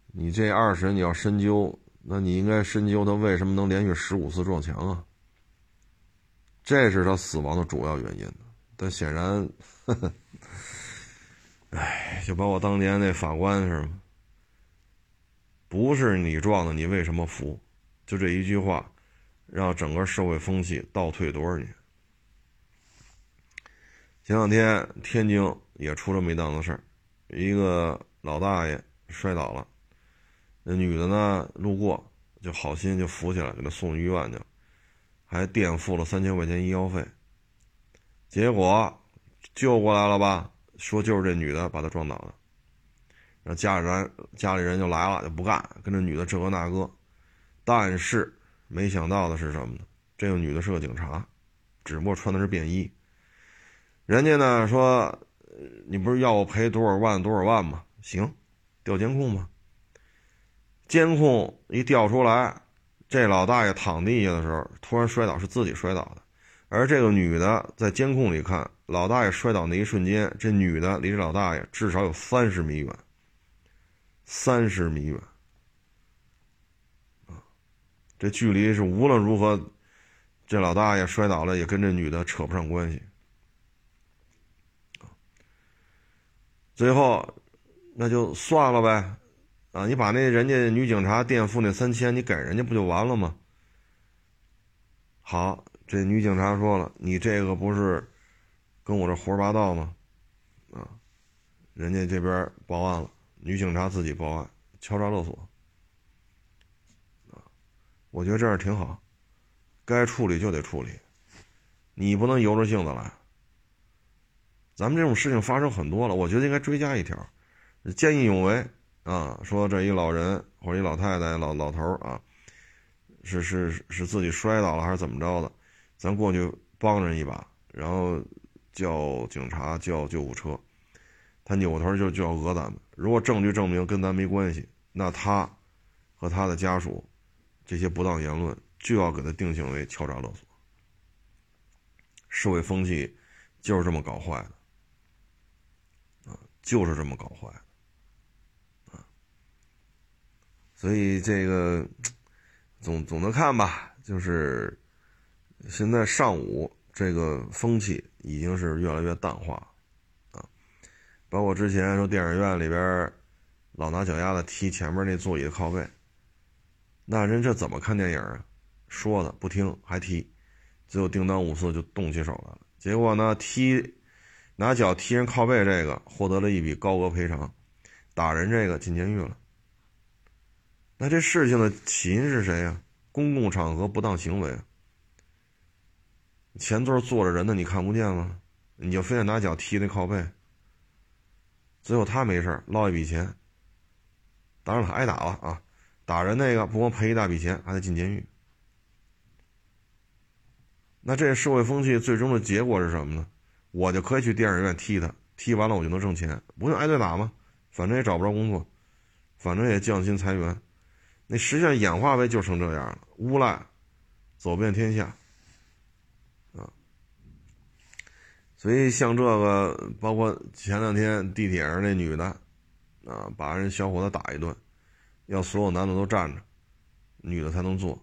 你这二审你要深究，那你应该深究他为什么能连续十五次撞墙啊？这是他死亡的主要原因。但显然，哎，就把我当年那法官是吗？不是你撞的，你为什么服？就这一句话，让整个社会风气倒退多少年？前两天天津也出了没档子事儿，一个老大爷摔倒了，那女的呢路过，就好心就扶起来，给他送医院去了，还垫付了三千块钱医药费。结果救过来了吧？说就是这女的把他撞倒的。然后家里人家里人就来了，就不干，跟这女的这个那个。但是没想到的是什么呢？这个女的是个警察，只不过穿的是便衣。人家呢说，你不是要我赔多少万多少万吗？行，调监控吧。监控一调出来，这老大爷躺地下的时候突然摔倒，是自己摔倒的。而这个女的在监控里看，老大爷摔倒那一瞬间，这女的离这老大爷至少有三十米远。三十米远，这距离是无论如何，这老大爷摔倒了也跟这女的扯不上关系，最后那就算了呗，啊，你把那人家女警察垫付那三千，你给人家不就完了吗？好，这女警察说了，你这个不是跟我这胡说八道吗？啊，人家这边报案了。女警察自己报案，敲诈勒索，啊，我觉得这样挺好，该处理就得处理，你不能由着性子来。咱们这种事情发生很多了，我觉得应该追加一条，见义勇为啊，说这一老人或者一老太太、老老头啊，是是是自己摔倒了还是怎么着的，咱过去帮人一把，然后叫警察叫救护车。他扭头就就要讹咱们。如果证据证明跟咱没关系，那他和他的家属这些不当言论就要给他定性为敲诈勒索。社会风气就是这么搞坏的，啊，就是这么搞坏，啊。所以这个总总的看吧，就是现在上午这个风气已经是越来越淡化。啊包括之前说电影院里边老拿脚丫子踢前面那座椅的靠背，那人这怎么看电影啊？说的不听还踢，最后叮当五四就动起手来了。结果呢，踢拿脚踢人靠背这个获得了一笔高额赔偿，打人这个进监狱了。那这事情的起因是谁呀？公共场合不当行为，前座坐着人呢，你看不见吗？你就非得拿脚踢那靠背。最后他没事捞一笔钱。当然了，挨打了啊！打人那个不光赔一大笔钱，还得进监狱。那这社会风气最终的结果是什么呢？我就可以去电影院踢他，踢完了我就能挣钱，不用挨顿打吗？反正也找不着工作，反正也降薪裁员。那实际上演化为就成这样了，无赖走遍天下。啊所以像这个，包括前两天地铁上那女的，啊，把人小伙子打一顿，要所有男的都站着，女的才能坐，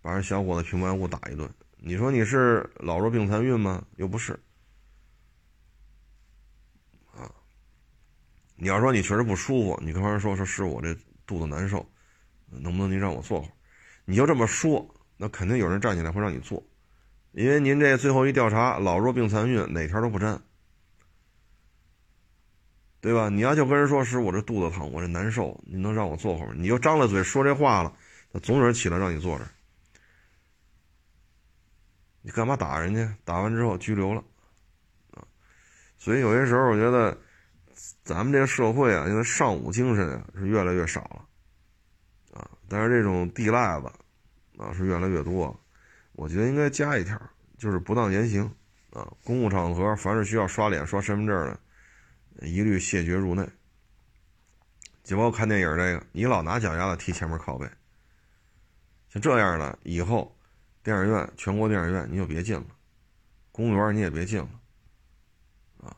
把人小伙子平白无故打一顿。你说你是老弱病残孕吗？又不是，啊，你要说你确实不舒服，你跟人说说是我这肚子难受，能不能您让我坐会儿？你就这么说，那肯定有人站起来会让你坐。因为您这最后一调查，老弱病残孕哪条都不沾，对吧？你要就跟人说是我这肚子疼，我这难受，你能让我坐会儿？你就张了嘴说这话了，那总有人起来让你坐着。你干嘛打人家？打完之后拘留了，啊！所以有些时候我觉得，咱们这个社会啊，现在尚武精神啊是越来越少了，但是这种地赖子啊是越来越多。我觉得应该加一条，就是不当言行，啊，公共场合凡是需要刷脸、刷身份证的，一律谢绝入内。就包括看电影这个，你老拿脚丫子踢前面靠背，像这样的以后，电影院全国电影院你就别进了，公园你也别进了，啊，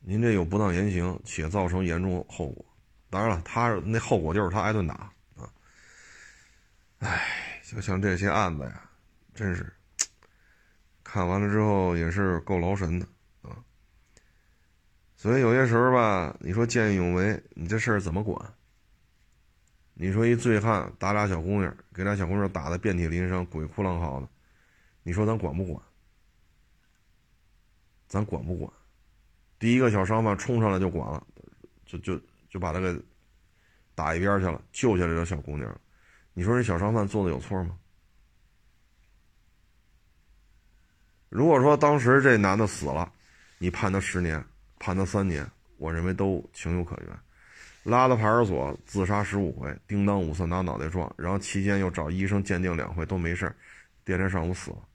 您这有不当言行且造成严重后果，当然了，他那后果就是他挨顿打唉，就像这些案子呀，真是看完了之后也是够劳神的啊。所以有些时候吧，你说见义勇为，你这事儿怎么管？你说一醉汉打俩小姑娘，给俩小姑娘打的遍体鳞伤、鬼哭狼嚎的，你说咱管不管？咱管不管？第一个小商贩冲上来就管了，就就就把他给打一边去了，救下来这小姑娘。你说这小商贩做的有错吗？如果说当时这男的死了，你判他十年。判他三年，我认为都情有可原。拉到派出所自杀十五回，叮当五次拿脑袋撞，然后期间又找医生鉴定两回都没事第二天上午死了。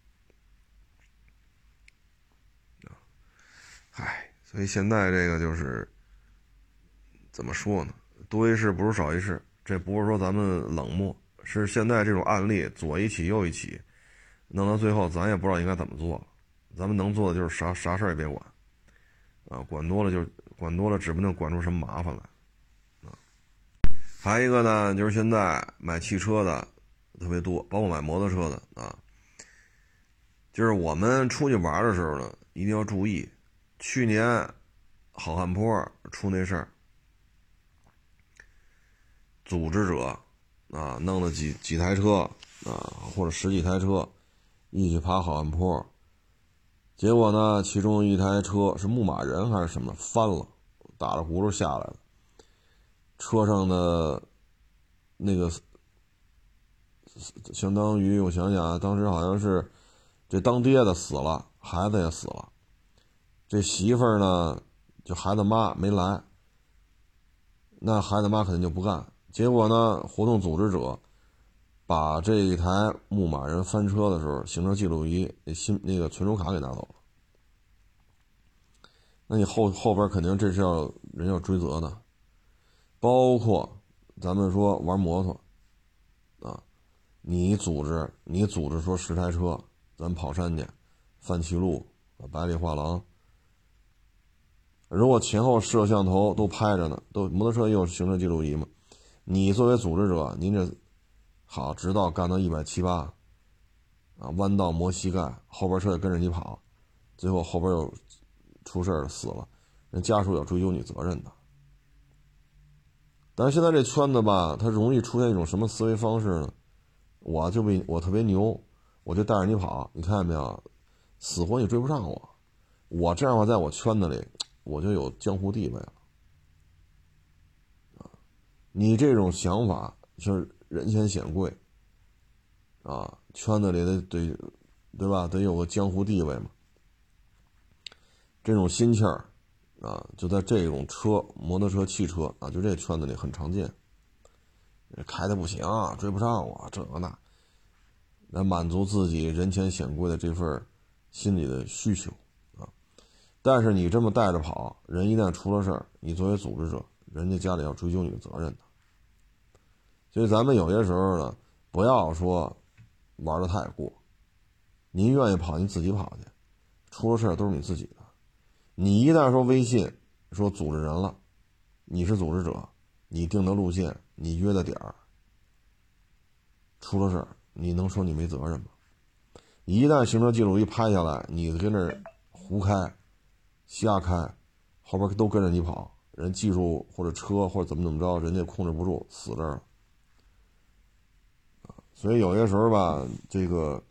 唉，所以现在这个就是怎么说呢？多一事不如少一事。这不是说咱们冷漠，是现在这种案例左一起右一起，弄到最后咱也不知道应该怎么做了。咱们能做的就是啥啥事儿也别管。啊，管多了就管多了，指不定管出什么麻烦来。啊，还有一个呢，就是现在买汽车的特别多，包括买摩托车的啊。就是我们出去玩的时候呢，一定要注意。去年好汉坡出那事儿，组织者啊弄了几几台车啊，或者十几台车一起爬好汉坡。结果呢？其中一台车是牧马人还是什么翻了，打着轱辘下来了。车上的那个相当于我想想啊，当时好像是这当爹的死了，孩子也死了。这媳妇儿呢，就孩子妈没来，那孩子妈肯定就不干。结果呢，活动组织者把这一台牧马人翻车的时候，行车记录仪那新那个存储卡给拿走了。那你后后边肯定这是要人要追责的，包括咱们说玩摩托，啊，你组织你组织说十台车，咱跑山去，范七路、百里画廊，如果前后摄像头都拍着呢，都摩托车也有行车记录仪嘛，你作为组织者，您这好直到干到一百七八，啊，弯道磨膝盖，后边车也跟着你跑，最后后边又。出事了，死了，人家属要追究你责任的。但是现在这圈子吧，它容易出现一种什么思维方式呢？我就比我特别牛，我就带着你跑，你看见没有？死活你追不上我，我这样的话，在我圈子里，我就有江湖地位了。你这种想法就是人前显贵，啊，圈子里的得，对吧？得有个江湖地位嘛。这种心气儿，啊，就在这种车、摩托车、汽车啊，就这圈子里很常见。开的不行，追不上我，这个那，来满足自己人前显贵的这份心理的需求啊。但是你这么带着跑，人一旦出了事儿，你作为组织者，人家家里要追究你的责任的。所以咱们有些时候呢，不要说玩的太过。您愿意跑，你自己跑去，出了事儿都是你自己的。你一旦说微信说组织人了，你是组织者，你定的路线，你约的点儿，出了事儿，你能说你没责任吗？一旦行车记录仪拍下来，你跟那胡开、瞎开，后边都跟着你跑，人技术或者车或者怎么怎么着，人家控制不住死这儿了。所以有些时候吧，这个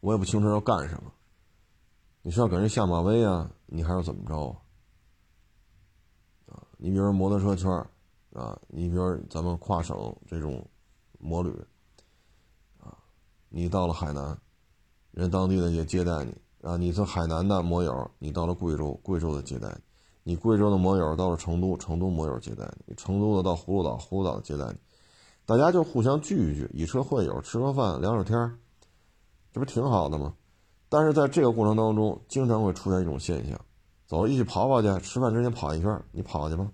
我也不清楚要干什么。你是要给人下马威啊？你还是怎么着啊？啊，你比如说摩托车圈啊，你比如咱们跨省这种摩旅啊，你到了海南，人当地的也接待你啊。你从海南的摩友，你到了贵州，贵州的接待你；你贵州的摩友到了成都，成都摩友接待你；成都的到葫芦岛，葫芦岛接待你。大家就互相聚一聚，以车会友，吃个饭，聊聊天这不挺好的吗？但是在这个过程当中，经常会出现一种现象，走，一起跑跑去，吃饭之前跑一圈，你跑去吧。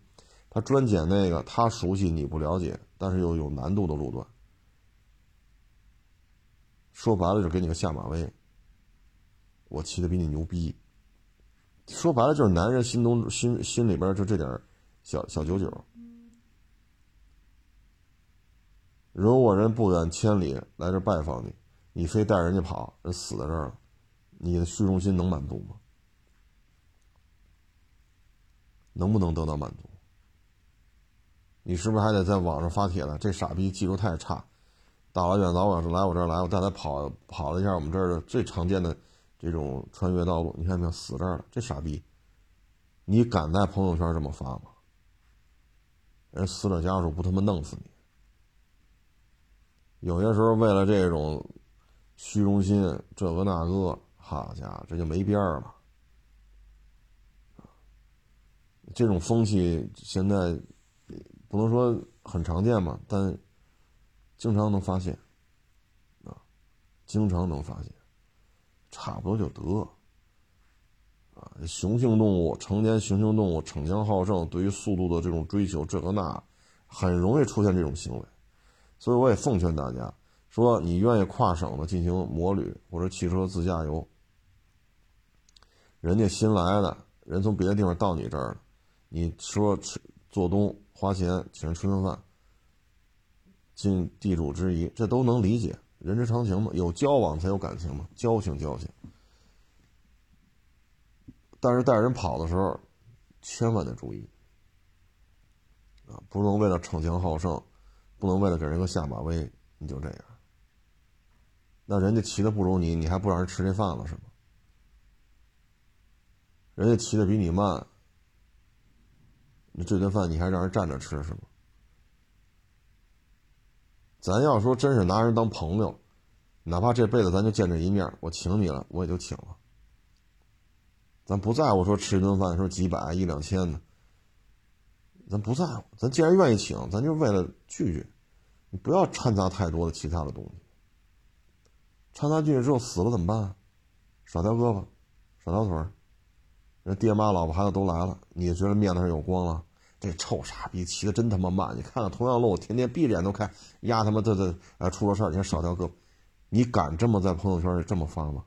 他专捡那个他熟悉你不了解，但是又有难度的路段。说白了就给你个下马威。我骑的比你牛逼。说白了就是男人心中心心里边就这点小小九九。如果人不远千里来这拜访你，你非带人家跑，人死在这儿了，你的虚荣心能满足吗？能不能得到满足？你是不是还得在网上发帖子？这傻逼技术太差，大老远早晚来我这儿来，我带他跑跑了一下我们这儿的最常见的这种穿越道路，你看没有？死这儿了，这傻逼，你敢在朋友圈这么发吗？人死者家属不他妈弄死你？有些时候为了这种虚荣心，这个那个，好家伙，这就没边儿了。这种风气现在不能说很常见吧，但经常能发现，啊，经常能发现，差不多就得，啊，雄性动物成年雄性动物逞强好胜，对于速度的这种追求，这个那，很容易出现这种行为，所以我也奉劝大家，说你愿意跨省的进行摩旅或者汽车自驾游，人家新来的人从别的地方到你这儿了。你说吃做东花钱请人吃顿饭，尽地主之谊，这都能理解，人之常情嘛。有交往才有感情嘛，交情交情。但是带人跑的时候，千万得注意啊，不能为了逞强好胜，不能为了给人个下马威，你就这样。那人家骑的不如你，你还不让人吃这饭了是吗？人家骑的比你慢。你这顿饭你还让人站着吃是吗？咱要说真是拿人当朋友，哪怕这辈子咱就见这一面，我请你了，我也就请了。咱不在乎说吃一顿饭说几百一两千的，咱不在乎。咱既然愿意请，咱就为了聚聚，你不要掺杂太多的其他的东西。掺杂进去之后死了怎么办？少条胳膊，少条腿儿。人爹妈、老婆、孩子都来了，你觉得面子上有光了？这臭傻逼骑的真他妈慢！你看看同样路，天天闭着眼都开，丫他妈这这呃出了事儿，你看少条胳膊，你敢这么在朋友圈里这么发吗？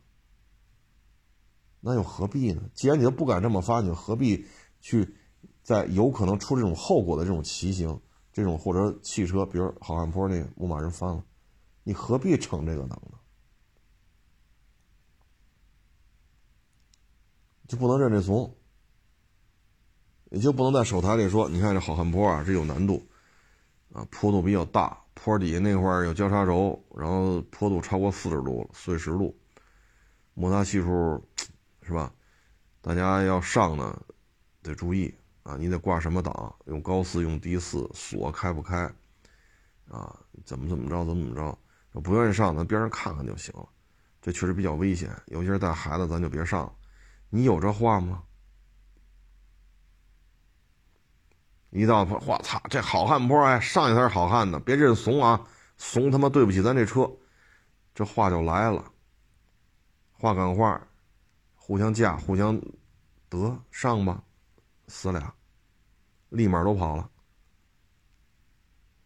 那又何必呢？既然你都不敢这么发，你何必去在有可能出这种后果的这种骑行，这种或者汽车，比如好汉坡那牧马人翻了，你何必逞这个能呢？就不能认这怂，也就不能在手台里说：“你看这好汉坡啊，这有难度，啊，坡度比较大，坡底下那块有交叉轴，然后坡度超过四十度了，碎石路，摩擦系数是吧？大家要上呢，得注意啊，你得挂什么档，用高四用低四，锁开不开，啊，怎么怎么着怎么怎么着，不愿意上，咱边上看看就行了。这确实比较危险，尤其是带孩子，咱就别上。”你有这话吗？一到坡，我操，这好汉坡哎，上去才是好汉呢，别认怂啊，怂他妈对不起咱这车，这话就来了。话赶话，互相架，互相得上吧，死俩，立马都跑了，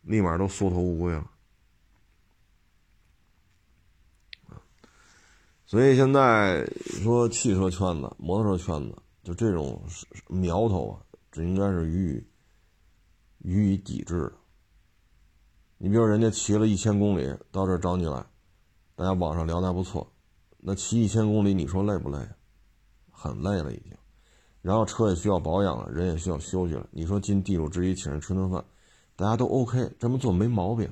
立马都缩头乌龟了。所以现在说汽车圈子、摩托车圈子，就这种苗头啊，这应该是予以予以抵制。你比如人家骑了一千公里到这儿找你来，大家网上聊的还不错，那骑一千公里，你说累不累？很累了已经。然后车也需要保养了，人也需要休息了。你说尽地主之谊请人吃顿饭，大家都 OK，这么做没毛病。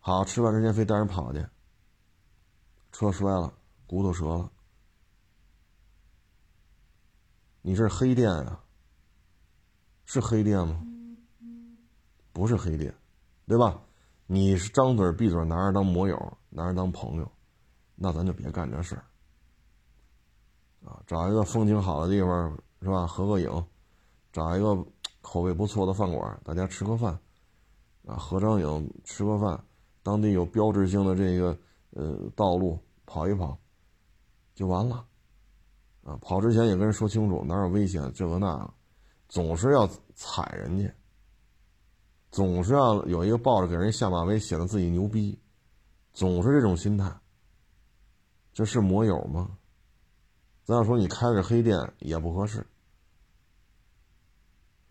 好，吃饭之前非带人跑去。车摔了，骨头折了，你这是黑店啊？是黑店吗？不是黑店，对吧？你是张嘴闭嘴拿人当摩友，拿人当朋友，那咱就别干这事儿啊！找一个风景好的地方是吧？合个影，找一个口味不错的饭馆，大家吃个饭啊，合张影，吃个饭，当地有标志性的这个呃道路。跑一跑，就完了，啊，跑之前也跟人说清楚哪有危险，这个那个，总是要踩人家，总是要有一个抱着给人下马威，显得自己牛逼，总是这种心态。这是摩友吗？咱要说你开着黑店也不合适，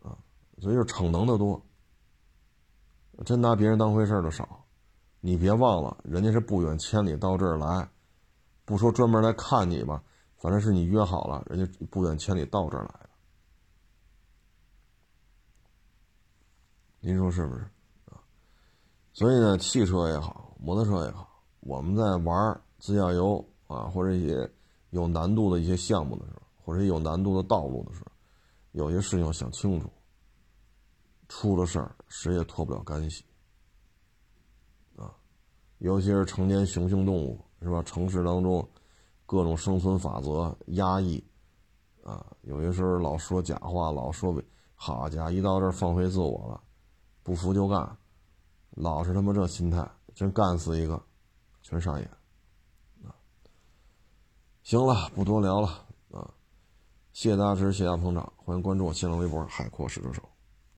啊，所以就逞能的多，真拿别人当回事的少。你别忘了，人家是不远千里到这儿来，不说专门来看你吧，反正是你约好了，人家不远千里到这儿来的。您说是不是啊？所以呢，汽车也好，摩托车也好，我们在玩自驾游啊，或者一些有难度的一些项目的时候，或者有难度的道路的时候，有些事情要想清楚，出了事儿谁也脱不了干系啊。尤其是成年雄性动物，是吧？城市当中，各种生存法则压抑，啊，有些时候老说假话，老说好家伙，一到这儿放飞自我了，不服就干，老是他妈这心态，真干死一个，全上演，啊，行了，不多聊了啊，谢谢大家支持，谢谢大家捧场，欢迎关注我新浪微博海阔试车手。